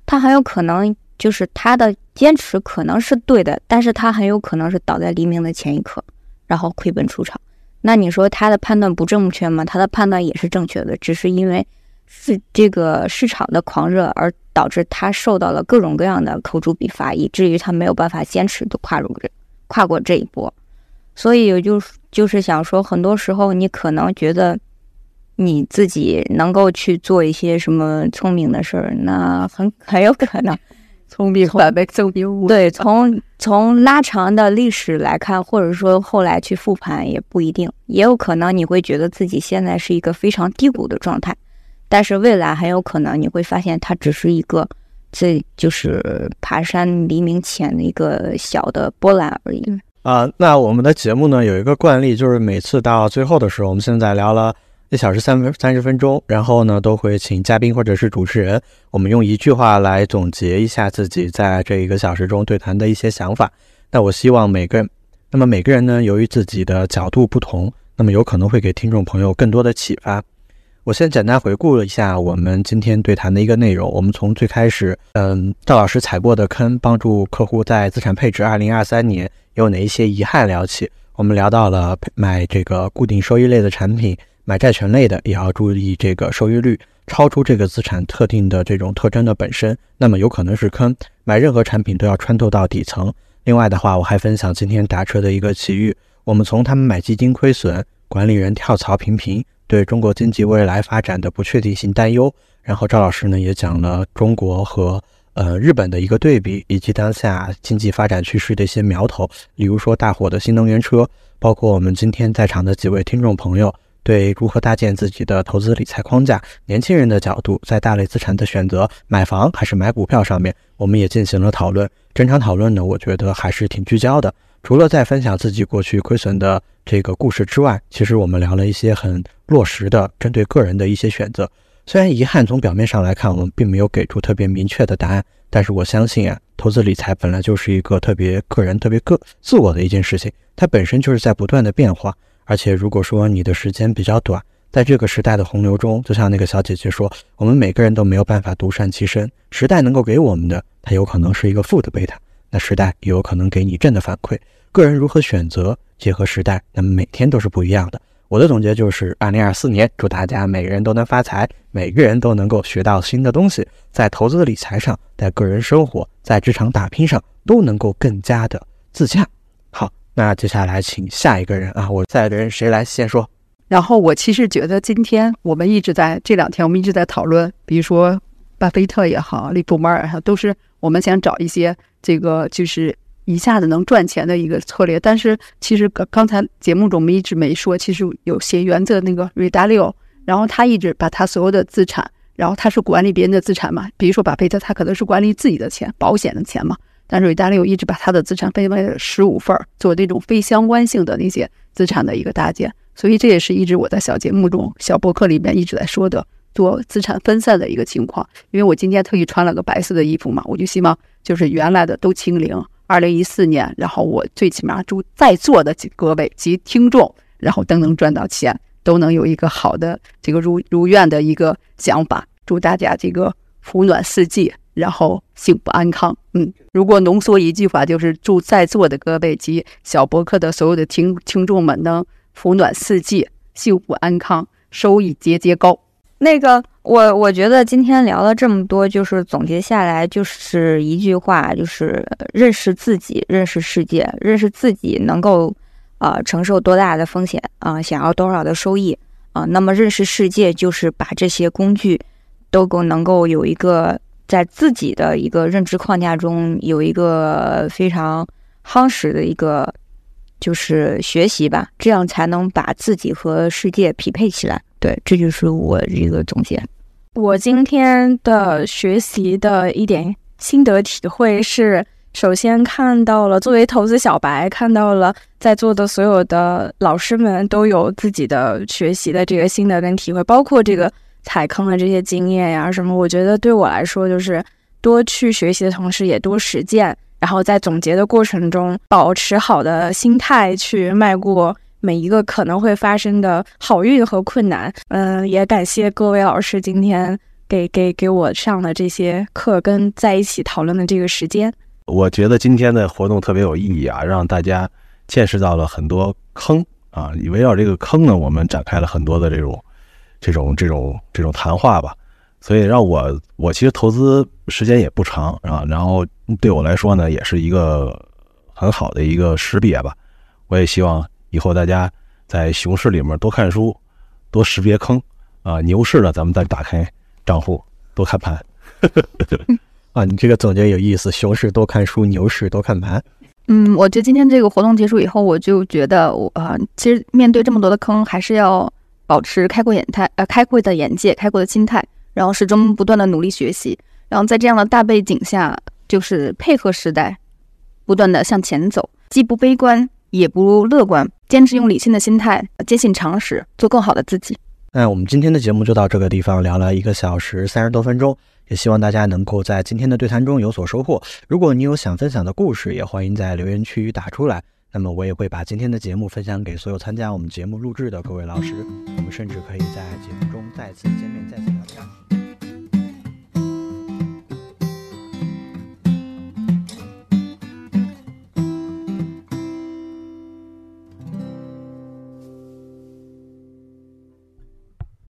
他很有可能就是他的坚持可能是对的，但是他很有可能是倒在黎明的前一刻，然后亏本出场。那你说他的判断不正确吗？他的判断也是正确的，只是因为是这个市场的狂热而导致他受到了各种各样的口诛笔伐，以至于他没有办法坚持的跨入这跨过这一波。所以我就就是想说，很多时候你可能觉得你自己能够去做一些什么聪明的事儿，那很很有可能。*laughs* 聪明反被聪明误。*laughs* 对，从从拉长的历史来看，或者说后来去复盘也不一定，也有可能你会觉得自己现在是一个非常低谷的状态，但是未来很有可能你会发现它只是一个，这就是爬山黎明前的一个小的波澜而已。啊，那我们的节目呢有一个惯例，就是每次到最后的时候，我们现在聊了。一小时三分三十分钟，然后呢，都会请嘉宾或者是主持人，我们用一句话来总结一下自己在这一个小时中对谈的一些想法。那我希望每个人，那么每个人呢，由于自己的角度不同，那么有可能会给听众朋友更多的启发。我先简单回顾了一下我们今天对谈的一个内容。我们从最开始，嗯，赵老师踩过的坑，帮助客户在资产配置二零二三年有哪一些遗憾聊起。我们聊到了买这个固定收益类的产品。买债权类的也要注意这个收益率超出这个资产特定的这种特征的本身，那么有可能是坑。买任何产品都要穿透到底层。另外的话，我还分享今天打车的一个奇遇。我们从他们买基金亏损、管理人跳槽频频、对中国经济未来发展的不确定性担忧，然后赵老师呢也讲了中国和呃日本的一个对比，以及当下经济发展趋势的一些苗头，比如说大火的新能源车，包括我们今天在场的几位听众朋友。对如何搭建自己的投资理财框架，年轻人的角度，在大类资产的选择，买房还是买股票上面，我们也进行了讨论。整场讨论呢，我觉得还是挺聚焦的。除了在分享自己过去亏损的这个故事之外，其实我们聊了一些很落实的，针对个人的一些选择。虽然遗憾从表面上来看，我们并没有给出特别明确的答案，但是我相信啊，投资理财本来就是一个特别个人、特别个自我的一件事情，它本身就是在不断的变化。而且，如果说你的时间比较短，在这个时代的洪流中，就像那个小姐姐说，我们每个人都没有办法独善其身。时代能够给我们的，它有可能是一个负的贝塔；那时代也有可能给你正的反馈。个人如何选择，结合时代，那么每天都是不一样的。我的总结就是，二零二四年祝大家每个人都能发财，每个人都能够学到新的东西，在投资的理财上，在个人生活，在职场打拼上都能够更加的自洽。好，那接下来请下一个人啊，我下一个人谁来先说？然后我其实觉得今天我们一直在这两天，我们一直在讨论，比如说巴菲特也好，利普摩尔也好，都是我们想找一些这个就是一下子能赚钱的一个策略。但是其实刚刚才节目中我们一直没说，其实有写原则那个瑞达利欧，然后他一直把他所有的资产，然后他是管理别人的资产嘛，比如说巴菲特他可能是管理自己的钱，保险的钱嘛。但是瑞达利欧一直把他的资产分为了十五份儿，做那种非相关性的那些资产的一个搭建。所以这也是一直我在小节目中、小博客里面一直在说的，做资产分散的一个情况。因为我今天特意穿了个白色的衣服嘛，我就希望就是原来的都清零。二零一四年，然后我最起码祝在座的各位及听众，然后都能赚到钱，都能有一个好的这个如如愿的一个想法。祝大家这个福暖四季，然后幸福安康。嗯，如果浓缩一句话，就是祝在座的各位及小博客的所有的听听众们能。福暖四季，幸福安康，收益节节高。那个，我我觉得今天聊了这么多，就是总结下来就是一句话，就是认识自己，认识世界，认识自己能够、呃、承受多大的风险啊、想要多少的收益啊、那么认识世界，就是把这些工具都够能够有一个在自己的一个认知框架中有一个非常夯实的一个。就是学习吧，这样才能把自己和世界匹配起来。对，这就是我一个总结。我今天的学习的一点心得体会是，首先看到了作为投资小白，看到了在座的所有的老师们都有自己的学习的这个心得跟体会，包括这个踩坑的这些经验呀什么。我觉得对我来说，就是多去学习的同时，也多实践。然后在总结的过程中，保持好的心态去迈过每一个可能会发生的好运和困难。嗯，也感谢各位老师今天给给给我上的这些课，跟在一起讨论的这个时间。我觉得今天的活动特别有意义啊，让大家见识到了很多坑啊。围绕这个坑呢，我们展开了很多的这种这种这种这种谈话吧。所以让我我其实投资时间也不长啊，然后对我来说呢，也是一个很好的一个识别吧。我也希望以后大家在熊市里面多看书，多识别坑啊，牛市呢咱们再打开账户多看盘。*laughs* 啊，你这个总结有意思，熊市多看书，牛市多看盘。嗯，我觉得今天这个活动结束以后，我就觉得我啊、其实面对这么多的坑，还是要保持开阔眼态，呃，开阔的眼界，开阔的心态。然后始终不断的努力学习，然后在这样的大背景下，就是配合时代，不断的向前走，既不悲观也不乐观，坚持用理性的心态，坚信常识，做更好的自己。那我们今天的节目就到这个地方，聊了一个小时三十多分钟，也希望大家能够在今天的对谈中有所收获。如果你有想分享的故事，也欢迎在留言区打出来。那么我也会把今天的节目分享给所有参加我们节目录制的各位老师，我们甚至可以在节目中再次见面，再次聊天。